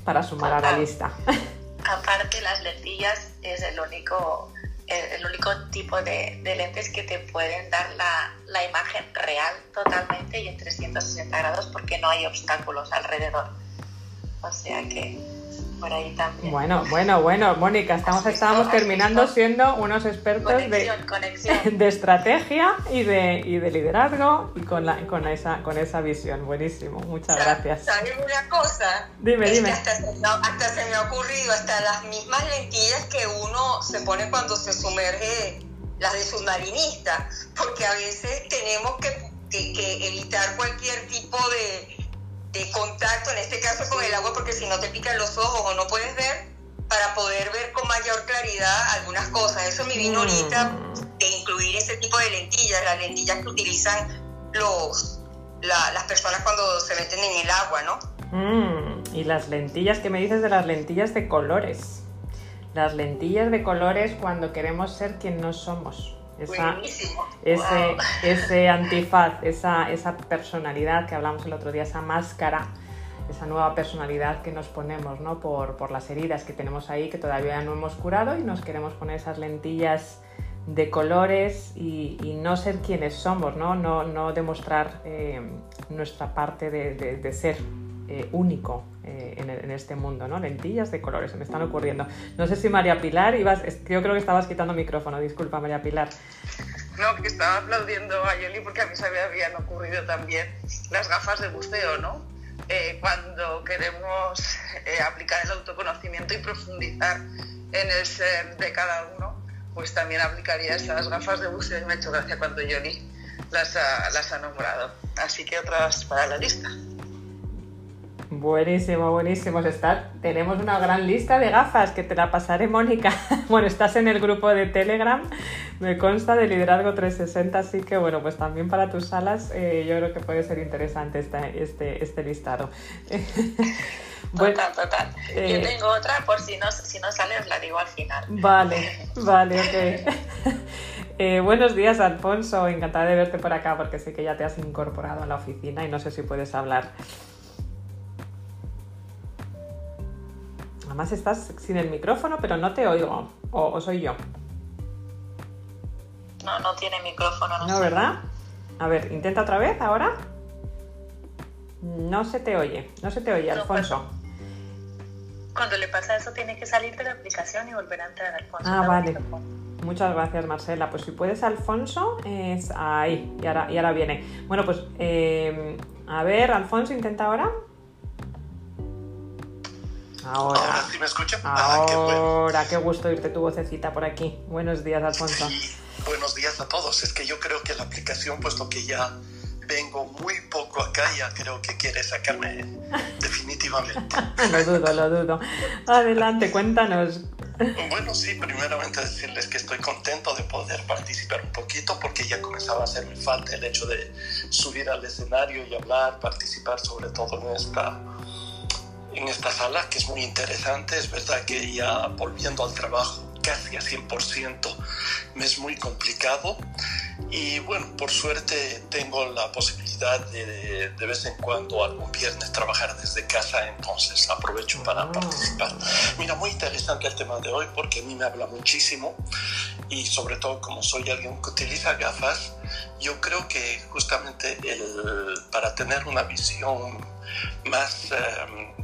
A: para sumar a la lista.
B: Aparte las lentillas es el único el, único tipo de, lentes que te pueden dar la, la, imagen real totalmente y en 360 grados porque no hay obstáculos alrededor. O sea que por ahí también.
A: Bueno, bueno, bueno, Mónica, estamos, estábamos terminando siendo unos expertos de, de, estrategia y de, y de liderazgo y con, la, con, esa, con esa visión. Buenísimo, muchas gracias.
H: ¿Sabes una cosa?
A: Dime, dime.
H: hasta, se, hasta se me ha ocurrido, hasta las mismas lentillas que uno se pone cuando se sumerge, las de submarinista, porque a veces tenemos que, que evitar cualquier tipo de de contacto, en este caso con el agua, porque si no te pican los ojos o no puedes ver, para poder ver con mayor claridad algunas cosas. Eso me vino ahorita de incluir ese tipo de lentillas, las lentillas que utilizan los, las personas cuando se meten en el agua, ¿no?
A: Mm, y las lentillas, ¿qué me dices de las lentillas de colores? Las lentillas de colores cuando queremos ser quien no somos ese, ese antifaz, esa, esa personalidad que hablamos el otro día, esa máscara, esa nueva personalidad que nos ponemos ¿no? por, por, las heridas que tenemos ahí que todavía no hemos curado y nos queremos poner esas lentillas de colores y, no ser quienes somos, no, no, no demostrar eh, nuestra parte de, de ser eh, único eh, en, este mundo, ¿no? Lentillas de colores, se me están ocurriendo. No sé si María Pilar ibas, yo creo que estabas quitando micrófono, disculpa María Pilar.
C: No, que estaba aplaudiendo a Yoli porque a mí se me habían ocurrido también las gafas de buceo, ¿no? Eh, cuando queremos aplicar el autoconocimiento y profundizar en el ser de cada uno, pues también aplicaría esas gafas de buceo y me ha hecho gracia cuando Yoli las las ha nombrado. Así que otras para la lista.
A: Buenísimo, buenísimo. Está, tenemos una gran lista de gafas que te la pasaré, Mónica. Bueno, estás en el grupo de Telegram, me consta de Liderazgo 360, así que bueno, pues también para tus salas eh, yo creo que puede ser interesante este, este, este listado.
B: total, total. yo eh, tengo otra, por si no, si no sale, os la digo al final.
A: Vale, vale, ok. Eh, buenos días, Alfonso. Encantada de verte por acá porque sé que ya te has incorporado a la oficina y no sé si puedes hablar. Además estás sin el micrófono, pero no te oigo. ¿O, soy yo?
B: No, no tiene micrófono.
A: No, ¿verdad? A ver, intenta otra vez ahora. No se te oye, no se te oye, Alfonso.
B: Pues, cuando le pasa eso, tiene que salir de la aplicación y volver a entrar, Alfonso.
A: Ah, vale. Muchas gracias, Marcela. Pues si puedes, Alfonso, es ahí, y ahora, y ahora viene. Bueno, pues eh, a ver, Alfonso, intenta ahora. Ahora,
I: Ahora sí me escuchan. Ah, qué bueno.
A: ahora, qué gusto oírte tu vocecita por aquí. Buenos días, Alfonso.
I: Sí, buenos días a todos. Es que yo creo que la aplicación, puesto que ya vengo muy poco acá, ya creo que quiere sacarme definitivamente.
A: Lo dudo, lo dudo. Adelante, cuéntanos.
I: Bueno, sí, primeramente decirles que estoy contento de poder participar un poquito porque ya comenzaba a hacerme falta el hecho de subir al escenario y hablar, participar sobre todo en esta, en esta sala que es muy interesante. Es verdad que ya volviendo al trabajo casi a 100% me es muy complicado y bueno, por suerte tengo la posibilidad de de vez en cuando algún viernes trabajar desde casa, entonces aprovecho para
A: Ah.
I: participar. Mira, muy interesante el tema de hoy porque a mí me habla muchísimo y sobre todo como soy alguien que utiliza gafas, yo creo que justamente el, para tener una visión más eh,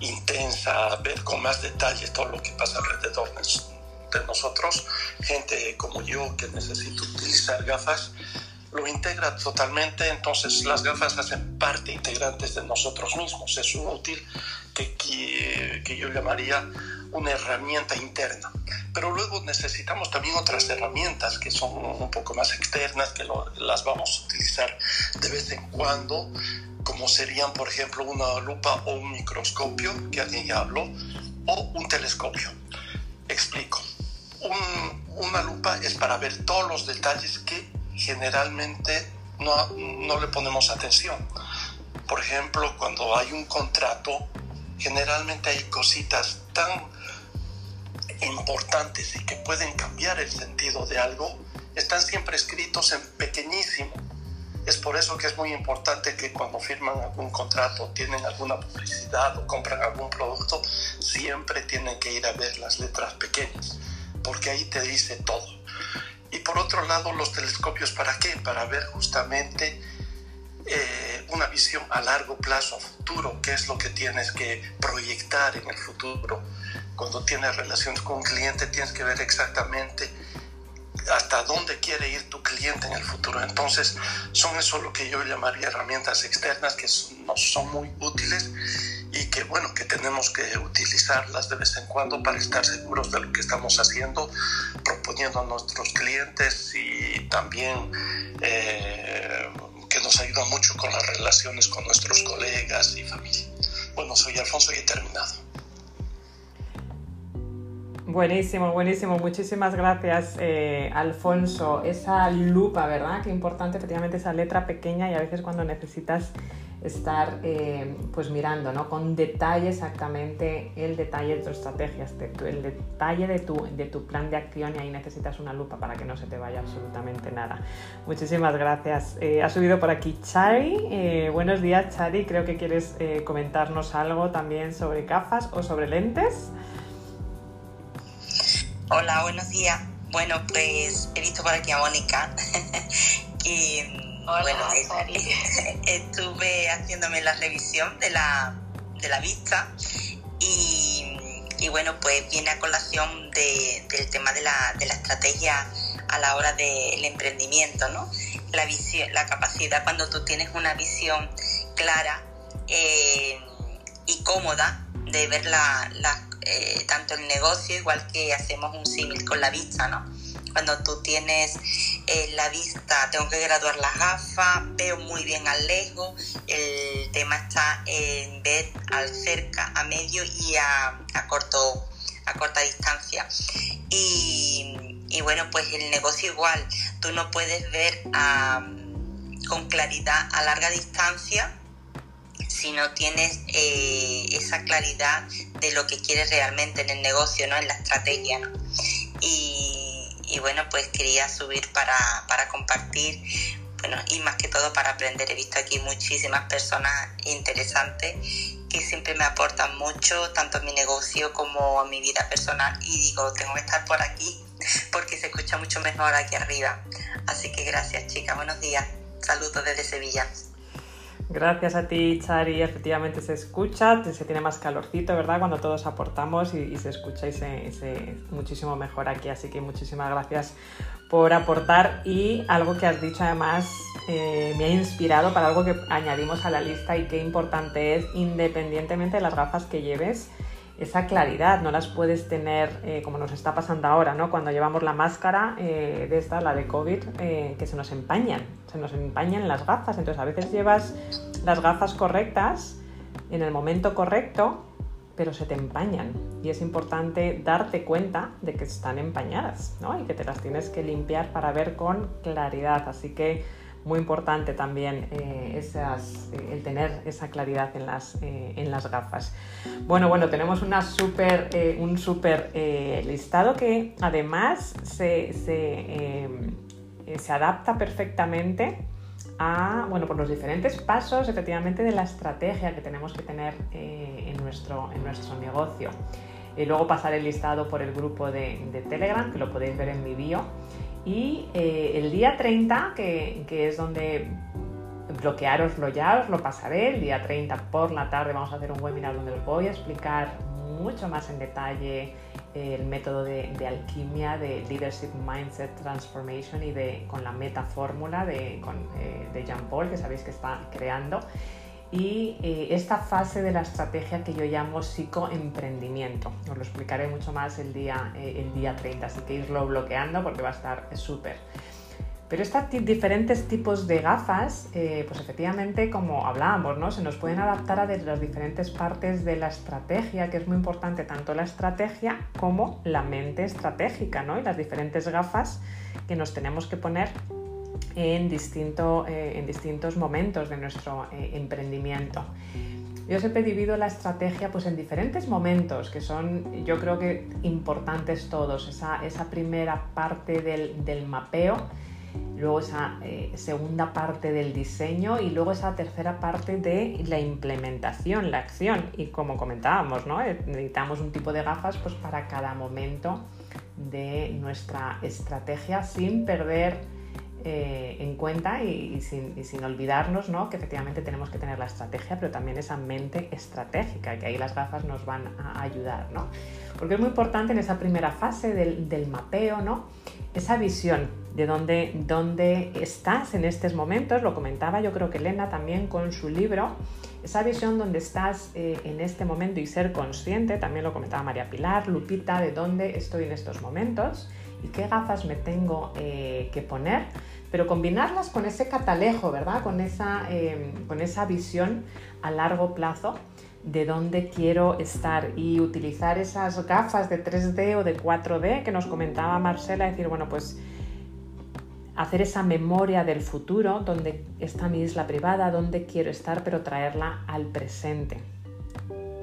I: intensa, ver con más detalle todo lo que pasa alrededor de, nosotros, gente como yo que necesita utilizar gafas, lo integra totalmente, entonces las gafas hacen parte integrantes de nosotros mismos, es un útil que, que, que yo llamaría una herramienta interna. Pero luego necesitamos también otras herramientas que son un poco más externas, que lo, las vamos a utilizar de vez en cuando, como serían, por ejemplo, una lupa o un microscopio, que alguien ya habló, o un telescopio. Explico. Un, una lupa es para ver todos los detalles que generalmente no, no le ponemos atención. Por ejemplo, cuando hay un contrato, generalmente hay cositas tan importantes y que pueden cambiar el sentido de algo, están siempre escritos en pequeñísimo. Es por eso que es muy importante que cuando firman algún contrato, tienen alguna publicidad o compran algún producto, siempre tienen que ir a ver las letras pequeñas, porque ahí te dice todo. Y por otro lado, los telescopios, ¿para qué? Para ver justamente eh, una visión a largo plazo, a futuro, qué es lo que tienes que proyectar en el futuro. Cuando tienes relaciones con un cliente, tienes que ver exactamente hasta dónde quiere ir tu cliente en el futuro. Entonces, son eso lo que yo llamaría herramientas externas que nos son muy útiles y que, bueno, que tenemos que utilizarlas de vez en cuando para estar seguros de lo que estamos haciendo, proponiendo a nuestros clientes y también eh, que nos ayuda mucho con las relaciones con nuestros colegas y familia. Bueno, soy Alfonso y he terminado.
A: Buenísimo, buenísimo. Muchísimas gracias, eh, Alfonso. Esa lupa, ¿verdad? Qué importante, efectivamente, esa letra pequeña y a veces cuando necesitas estar eh, pues mirando, ¿no? Con detalle exactamente el detalle de tu estrategia, el detalle de tu, de tu plan de acción y ahí necesitas una lupa para que no se te vaya absolutamente nada. Muchísimas gracias. Eh, ha subido por aquí Chari. Buenos días, Chari. Creo que quieres comentarnos algo también sobre gafas o sobre lentes.
J: Hola, buenos días. Bueno, pues he visto por aquí a Mónica y
B: Hola,
J: bueno, estuve haciéndome la revisión de la, de la vista y, y bueno, pues viene a colación de- del tema de la, de la estrategia a la hora del emprendimiento, ¿no? La, visión, la capacidad cuando tú tienes una visión clara eh, y cómoda de ver la, la- eh, tanto el negocio igual que hacemos un símil con la vista, ¿no? Cuando tú tienes eh, la vista, tengo que graduar las gafas, veo muy bien al lejos, el tema está en ver al cerca, a medio y a, a corto a corta distancia. Y, bueno, pues el negocio igual, tú no puedes ver con claridad a larga distancia si no tienes eh, esa claridad de lo que quieres realmente en el negocio, ¿no? En la estrategia. Y, bueno, pues quería subir para, para compartir, bueno, y más que todo para aprender. He visto aquí muchísimas personas interesantes que siempre me aportan mucho, tanto en mi negocio como en mi vida personal. Y digo, tengo que estar por aquí porque se escucha mucho mejor aquí arriba. Así que gracias, chicas. Buenos días. Saludos desde Sevilla.
A: Gracias a ti, Chari. Efectivamente se escucha, se tiene más calorcito, ¿verdad? Cuando todos aportamos y, se escucha y se, se- muchísimo mejor aquí. Así que muchísimas gracias por aportar. Y algo que has dicho además eh, me ha inspirado para algo que añadimos a la lista y qué importante es, independientemente de las gafas que lleves, esa claridad, no las puedes tener eh, como nos está pasando ahora, ¿no? Cuando llevamos la máscara eh, de esta, la de COVID, eh, que se nos empañan, se nos empañan las gafas. Entonces a veces llevas las gafas correctas en el momento correcto, pero se te empañan. Y es importante darte cuenta de que están empañadas, ¿no? Y que te las tienes que limpiar para ver con claridad. Así que muy importante también eh, eh, el tener esa claridad en las, eh, en las gafas. Bueno, bueno, tenemos una super, un súper listado que además se, se, se, adapta perfectamente a bueno, por los diferentes pasos efectivamente de la estrategia que tenemos que tener en, nuestro, en nuestro negocio. Y luego pasar el listado por el grupo de, de Telegram, que lo podéis ver en mi bio. Y eh, el día 30, que, es donde bloquearoslo ya, os lo pasaré. El día 30 por la tarde vamos a hacer un webinar donde os voy a explicar mucho más en detalle eh, el método de, alquimia de Leadership Mindset Transformation y de, con la meta fórmula de, eh, de Jean Paul, que sabéis que está creando y eh, esta fase de la estrategia que yo llamo psicoemprendimiento. Os lo explicaré mucho más el día, eh, el día 30, así que irlo bloqueando porque va a estar súper. Pero estos diferentes tipos de gafas, eh, pues efectivamente, como hablábamos, ¿no? se nos pueden adaptar a las diferentes partes de la estrategia, que es muy importante tanto la estrategia como la mente estratégica, ¿no? y las diferentes gafas que nos tenemos que poner en, distinto, eh, en distintos momentos de nuestro eh, emprendimiento. Yo siempre dividido la estrategia pues, en diferentes momentos que son, yo creo que importantes todos. Esa, primera parte del, del mapeo, luego esa eh, segunda parte del diseño y luego esa tercera parte de la implementación, la acción. Y como comentábamos, ¿no? necesitamos un tipo de gafas pues, para cada momento de nuestra estrategia sin perder eh, en cuenta y, sin, olvidarnos ¿no? que efectivamente tenemos que tener la estrategia, pero también esa mente estratégica, que ahí las gafas nos van a ayudar. ¿no? Porque es muy importante en esa primera fase del, mapeo, ¿no? esa visión de dónde, dónde estás en estos momentos, lo comentaba yo creo que Elena también con su libro, esa visión donde estás eh, en este momento y ser consciente, también lo comentaba María Pilar, Lupita, de dónde estoy en estos momentos y qué gafas me tengo eh, que poner pero combinarlas con ese catalejo, ¿verdad? Con esa, em, con esa visión a largo plazo de dónde quiero estar y utilizar esas gafas de 3D o de 4D que nos comentaba Marcela, decir, bueno, pues hacer esa memoria del futuro, dónde está mi isla privada, dónde quiero estar, pero traerla al presente.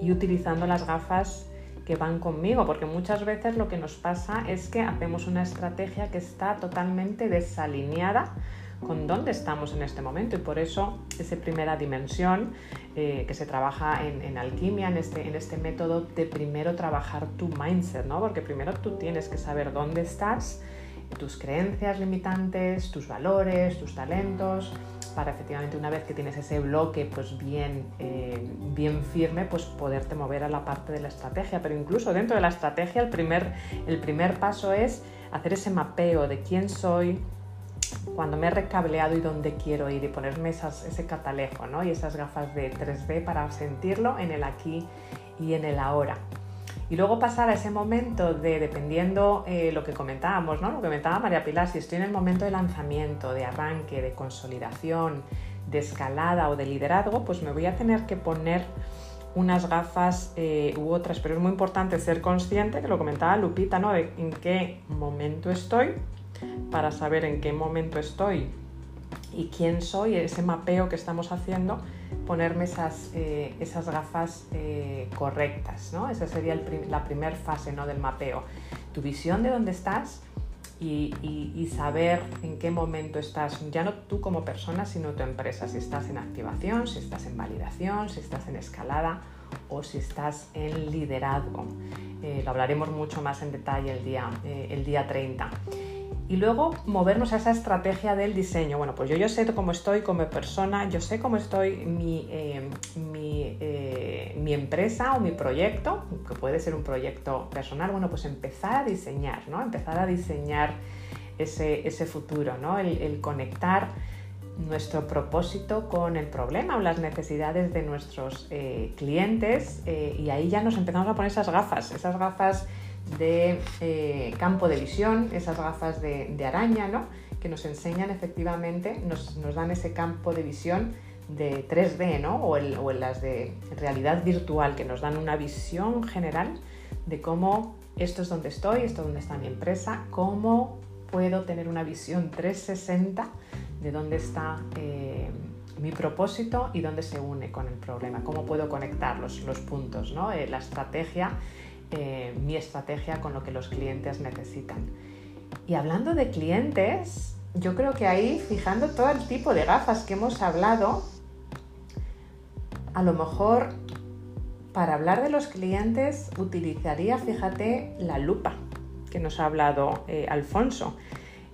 A: Y utilizando las gafas que van conmigo, porque muchas veces lo que nos pasa es que hacemos una estrategia que está totalmente desalineada con dónde estamos en este momento y por eso esa primera dimensión eh, que se trabaja en, alquimia, en este, en este método de primero trabajar tu mindset, ¿no? porque primero tú tienes que saber dónde estás, tus creencias limitantes, tus valores, tus talentos, para efectivamente una vez que tienes ese bloque pues bien, eh, bien firme, pues poderte mover a la parte de la estrategia. Pero incluso dentro de la estrategia el primer, el primer paso es hacer ese mapeo de quién soy, cuando me he recableado y dónde quiero ir y ponerme ese catalejo ¿no? y esas gafas de 3D para sentirlo en el aquí y en el ahora. Y luego pasar a ese momento de, dependiendo eh, lo que comentábamos, ¿no? lo que comentaba María Pilar, si estoy en el momento de lanzamiento, de arranque, de consolidación, de escalada o de liderazgo, pues me voy a tener que poner unas gafas eh, u otras, pero es muy importante ser consciente, que lo comentaba Lupita, ¿no? de en qué momento estoy, para saber en qué momento estoy y quién soy, ese mapeo que estamos haciendo ponerme esas, eh, esas gafas eh, correctas, ¿no? Esa sería la primera fase ¿no? del mapeo. Tu visión de dónde estás y, saber en qué momento estás, ya no tú como persona, sino tu empresa, si estás en activación, si estás en validación, si estás en escalada o si estás en liderazgo. Eh, lo hablaremos mucho más en detalle el día, el día 30 y luego movernos a esa estrategia del diseño. Bueno, pues yo, yo sé cómo estoy como persona, yo sé cómo estoy mi, eh, eh, mi, empresa o mi proyecto, que puede ser un proyecto personal, bueno, pues empezar a diseñar, ¿no? Empezar a diseñar ese, ese futuro, ¿no? El, conectar nuestro propósito con el problema o las necesidades de nuestros eh, clientes y ahí ya nos empezamos a poner esas gafas, esas gafas de eh, campo de visión, esas gafas de, araña, ¿no? que nos enseñan efectivamente, nos, dan ese campo de visión de 3D ¿no? o, o en las de realidad virtual, que nos dan una visión general de cómo esto es donde estoy, esto es donde está mi empresa, cómo puedo tener una visión 360 de dónde está eh, mi propósito y dónde se une con el problema, cómo puedo conectar los, puntos, ¿no? Eh, la estrategia, eh, mi estrategia con lo que los clientes necesitan. Y hablando de clientes, yo creo que ahí, fijando todo el tipo de gafas que hemos hablado, a lo mejor para hablar de los clientes utilizaría, fíjate, la lupa que nos ha hablado Alfonso.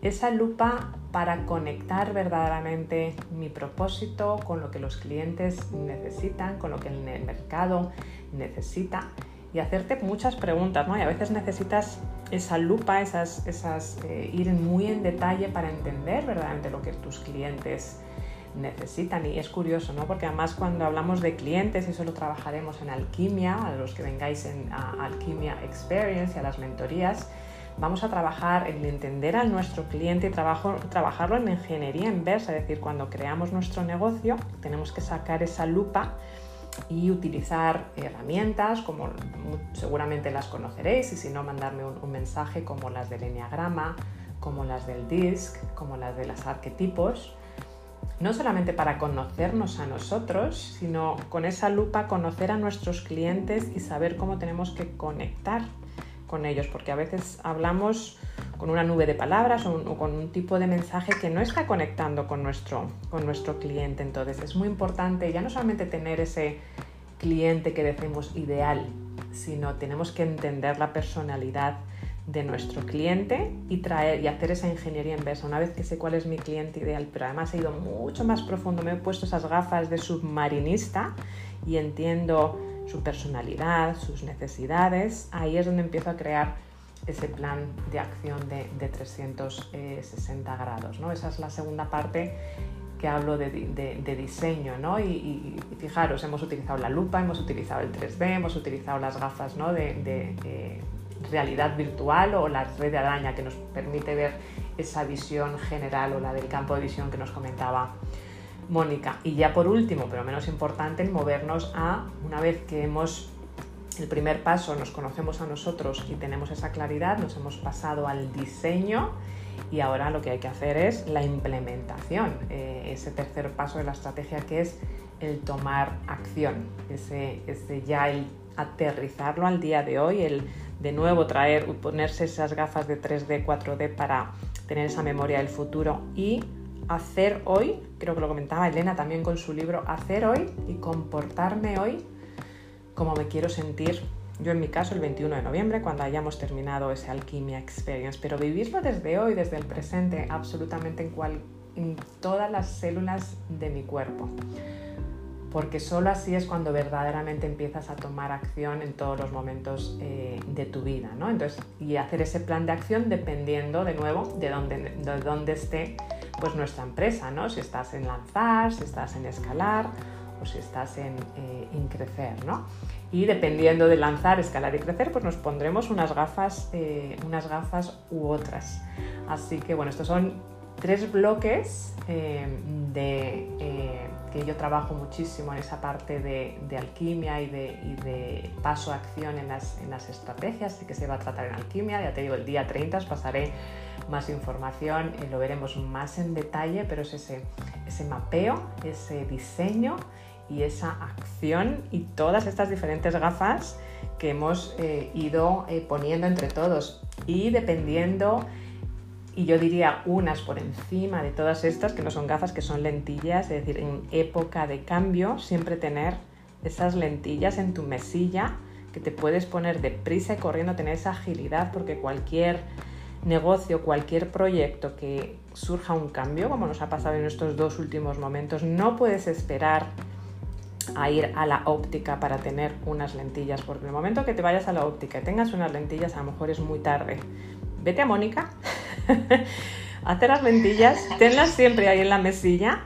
A: Esa lupa para conectar verdaderamente mi propósito con lo que los clientes necesitan, con lo que el mercado necesita y hacerte muchas preguntas, ¿no? Y a veces necesitas esa lupa, esas, esas eh, ir muy en detalle para entender verdaderamente lo que tus clientes necesitan y es curioso, ¿no? Porque además cuando hablamos de clientes, y eso lo trabajaremos en Alquimia, a los que vengáis en Alquimia Experience y a las mentorías, vamos a trabajar en entender a nuestro cliente y trabajo, trabajarlo en ingeniería inversa, es decir, cuando creamos nuestro negocio tenemos que sacar esa lupa y utilizar herramientas como seguramente las conoceréis y si no mandarme un, mensaje como las del Enneagrama, como las del DISC, como las de los arquetipos, no solamente para conocernos a nosotros, sino con esa lupa conocer a nuestros clientes y saber cómo tenemos que conectar con ellos, porque a veces hablamos con una nube de palabras o, con un tipo de mensaje que no está conectando con nuestro, con nuestro cliente. Entonces es muy importante ya no solamente tener ese cliente que decimos ideal, sino tenemos que entender la personalidad de nuestro cliente y traer y hacer esa ingeniería inversa. Una vez que sé cuál es mi cliente ideal, pero además he ido mucho más profundo, me he puesto esas gafas de submarinista y entiendo su personalidad, sus necesidades, ahí es donde empiezo a crear ese plan de acción de, 360 grados. ¿no? Esa es la segunda parte que hablo de, diseño. ¿no? Y, fijaros, hemos utilizado la lupa, hemos utilizado el 3D, hemos utilizado las gafas ¿no? de, eh, realidad virtual o la red de araña que nos permite ver esa visión general o la del campo de visión que nos comentaba Mónica. Y ya por último, pero menos importante, el movernos a, una vez que hemos el primer paso, nos conocemos a nosotros y tenemos esa claridad, nos hemos pasado al diseño y ahora lo que hay que hacer es la implementación, eh, ese tercer paso de la estrategia que es el tomar acción, ese, ese ya el aterrizarlo al día de hoy, el de nuevo traer, ponerse esas gafas de 3D, 4D para tener esa memoria del futuro y hacer hoy, creo que lo comentaba Elena también con su libro, hacer hoy y comportarme hoy como me quiero sentir yo en mi caso el 21 de noviembre cuando hayamos terminado ese Alquimia Experience, pero vivirlo desde hoy, desde el presente, absolutamente en, cual, en todas las células de mi cuerpo. Porque solo así es cuando verdaderamente empiezas a tomar acción en todos los momentos eh, de tu vida, ¿no? Entonces, y hacer ese plan de acción dependiendo de nuevo de de dónde esté pues nuestra empresa, ¿no? Si estás en lanzar, si estás en escalar o si estás en, eh, crecer, ¿no? Y dependiendo de lanzar, escalar y crecer, pues nos pondremos unas gafas, eh, unas gafas u otras. Así que bueno, estos son tres bloques eh, de que yo trabajo muchísimo en esa parte de, alquimia y de, paso a acción en las, en las estrategias, y que se va a tratar en alquimia, ya te digo, el día 30 os pasaré más información, y lo veremos más en detalle, pero es ese, ese mapeo, ese diseño y esa acción y todas estas diferentes gafas que hemos eh, ido eh, poniendo entre todos. Y dependiendo y yo diría unas por encima de todas estas, que no son gafas, que son lentillas, es decir, en época de cambio, siempre tener esas lentillas en tu mesilla que te puedes poner deprisa y corriendo, tener esa agilidad, porque cualquier negocio, cualquier proyecto que surja un cambio, como nos ha pasado en estos dos últimos momentos, no puedes esperar a ir a la óptica para tener unas lentillas, porque el momento que te vayas a la óptica y tengas unas lentillas, a lo mejor es muy tarde. Vete a Mónica Hazte las lentillas, tenlas siempre ahí en la mesilla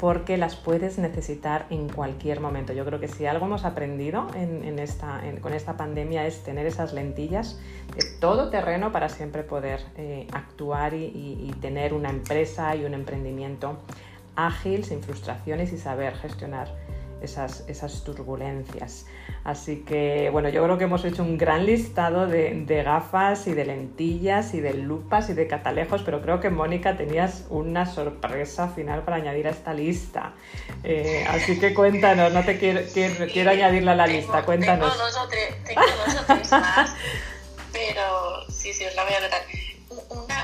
A: porque las puedes necesitar en cualquier momento. Yo creo que si algo hemos aprendido en, esta, con esta pandemia es tener esas lentillas de todo terreno para siempre poder eh, actuar y tener una empresa y un emprendimiento ágil, sin frustraciones y saber gestionar esas, esas turbulencias. Así que bueno, yo creo que hemos hecho un gran listado de, gafas y de lentillas y de lupas y de catalejos, pero creo que Mónica tenías una sorpresa final para añadir a esta lista. Eh, así que cuéntanos, no te quiero, quiero, añadirla a la lista, cuéntanos.
B: Tengo dos o tres, tengo dos o tres más, pero sí, sí, os la voy a contar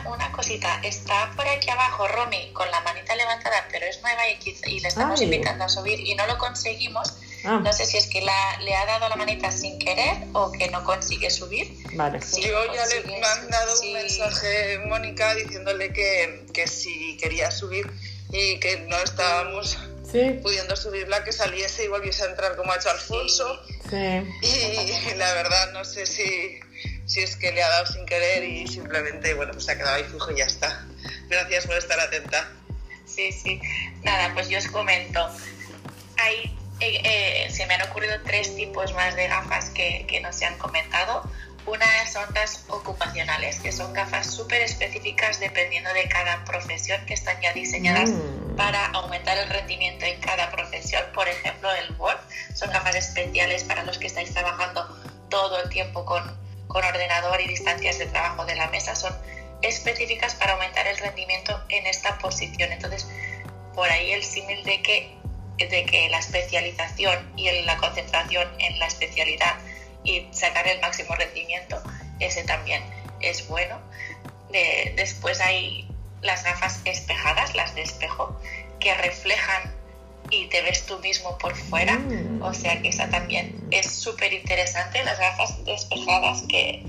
B: una, cosita, está por aquí abajo Romy con la manita levantada, pero es nueva y, y le estamos invitando a subir y no lo conseguimos. Ah. No sé si es que la, le ha dado la manita sin querer o que no consigue subir.
C: Vale. Yo ya le he mandado un mensaje, Mónica, diciéndole que, que si quería subir y que no estábamos pudiendo subirla, que saliese y volviese a entrar como ha hecho Alfonso. Y la verdad, no sé si si es que le ha dado sin querer y simplemente, bueno, pues se ha quedado ahí fijo y ya está. Gracias por estar atenta.
B: Sí, sí. Nada, pues yo os comento. Hay, eh, eh, se me han ocurrido tres tipos más de gafas que, que no se han comentado. Una son las ocupacionales, que son gafas súper específicas dependiendo de cada profesión, que están ya diseñadas mm. para aumentar el rendimiento en cada profesión. Por ejemplo, el Word son gafas especiales para los que estáis trabajando todo el tiempo con con ordenador y distancias de trabajo de la mesa son específicas para aumentar el rendimiento en esta posición. Entonces, por ahí el símil de que, de que la especialización y la concentración en la especialidad y sacar el máximo rendimiento, ese también es bueno. después hay las gafas espejadas, las de espejo, que reflejan y te ves tú mismo por fuera. Mm. O sea que esa también es súper interesante, las gafas despejadas que,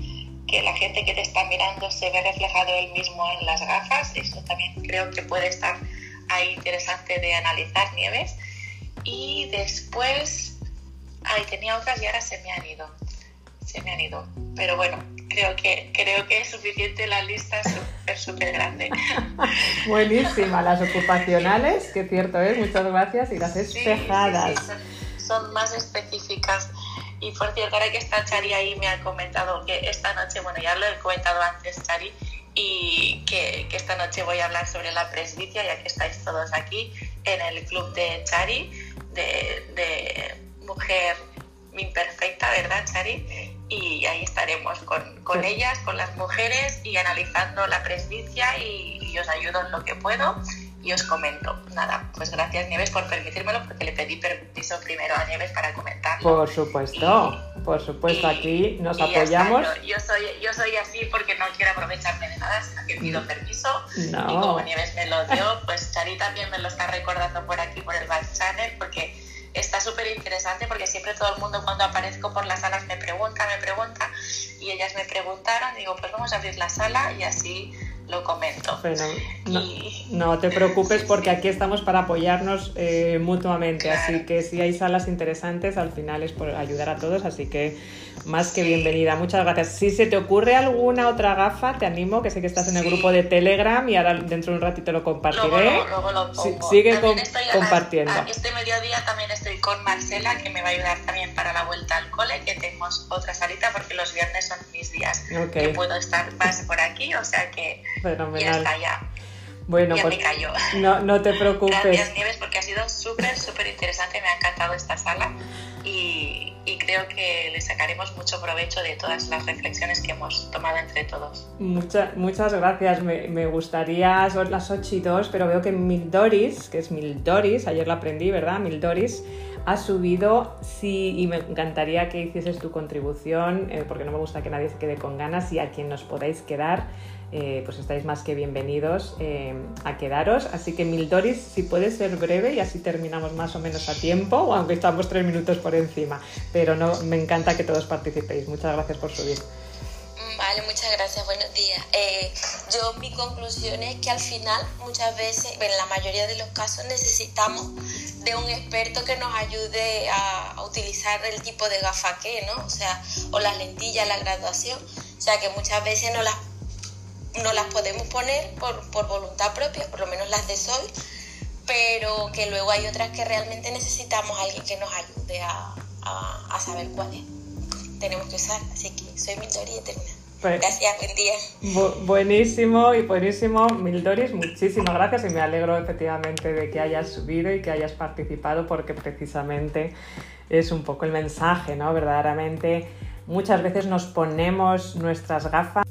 B: que la gente que te está mirando se ve reflejado él mismo en las gafas. Eso también creo que puede estar ahí interesante de analizar, Nieves. Y después, ahí tenía otras y ahora se me han ido. Se me han ido. Pero bueno, creo que, creo que es suficiente la lista súper, súper grande.
A: Buenísima, las ocupacionales, que cierto es, muchas gracias, y las espejadas.
B: son, más específicas. Y por cierto, ahora que está Chari ahí, me ha comentado que esta noche, bueno, ya lo he comentado antes, Chari, y que, que esta noche voy a hablar sobre la presbicia, ya que estáis todos aquí en el club de Chari, de, de mujer imperfecta, ¿verdad, Chari? Y ahí estaremos con, con ellas, con las mujeres y analizando la presbicia y, os ayudo en lo que puedo y os comento. Nada, pues gracias Nieves por permitírmelo porque le pedí permiso primero a Nieves para comentarlo.
A: Por supuesto, por supuesto, aquí nos apoyamos.
B: yo, soy, yo soy así porque no quiero aprovecharme de nada, sino que pido permiso. Y como Nieves me lo dio, pues Chari también me lo está recordando por aquí, por el back channel, porque está súper interesante porque siempre todo el mundo cuando aparezco por las salas me pregunta, me pregunta y ellas me preguntaron, digo, pues vamos a abrir la sala y así lo comento.
A: no, te preocupes porque aquí estamos para apoyarnos eh, mutuamente, así que si hay salas interesantes, al final es por ayudar a todos, así que más que bienvenida, muchas gracias. Si se te ocurre alguna otra gafa, te animo, que sé que estás en el grupo de Telegram y ahora dentro de un ratito lo compartiré.
B: Luego, lo pongo.
A: sigue compartiendo.
B: este mediodía también estoy con Marcela, que me va a ayudar también para la vuelta al cole, que tenemos otra salita porque los viernes son mis días que puedo estar más por aquí, o sea que ya está ya.
A: Bueno, pues
B: me cayó.
A: No, no te preocupes.
B: Gracias, Nieves, porque ha sido súper, súper interesante. Me ha encantado esta sala y, creo que le sacaremos mucho provecho de todas las reflexiones que hemos tomado entre todos.
A: muchas gracias. Me, me, gustaría, son las 8 y 2, pero veo que Mildoris, que es Mildoris, ayer la aprendí, ¿verdad? Mildoris ha subido, sí, y me encantaría que hicieses tu contribución, eh, porque no me gusta que nadie se quede con ganas y a quien nos podáis quedar eh, pues estáis más que bienvenidos eh, a quedaros. Así que Mildoris, si puede ser breve y así terminamos más o menos a tiempo, aunque estamos tres minutos por encima. Pero no, me encanta que todos participéis. Muchas gracias por subir.
K: Vale, muchas gracias, buenos días. Eh, yo mi conclusión es que al final muchas veces, en la mayoría de los casos necesitamos de un experto que nos ayude a, a utilizar el tipo de gafa que, ¿no? O sea, o las lentillas, la graduación. O sea, que muchas veces no las no las podemos poner por, por voluntad propia, por lo menos las de sol, pero que luego hay otras que realmente necesitamos a alguien que nos ayude a, a, a saber cuáles tenemos que usar. Así que soy Mildori y Eterna.
A: Pues-
K: Gracias, buen día.
A: Bu- buenísimo y buenísimo, Mildoris, muchísimas gracias y me alegro efectivamente de que hayas subido y que hayas participado porque precisamente es un poco el mensaje, ¿no? Verdaderamente muchas veces nos ponemos nuestras gafas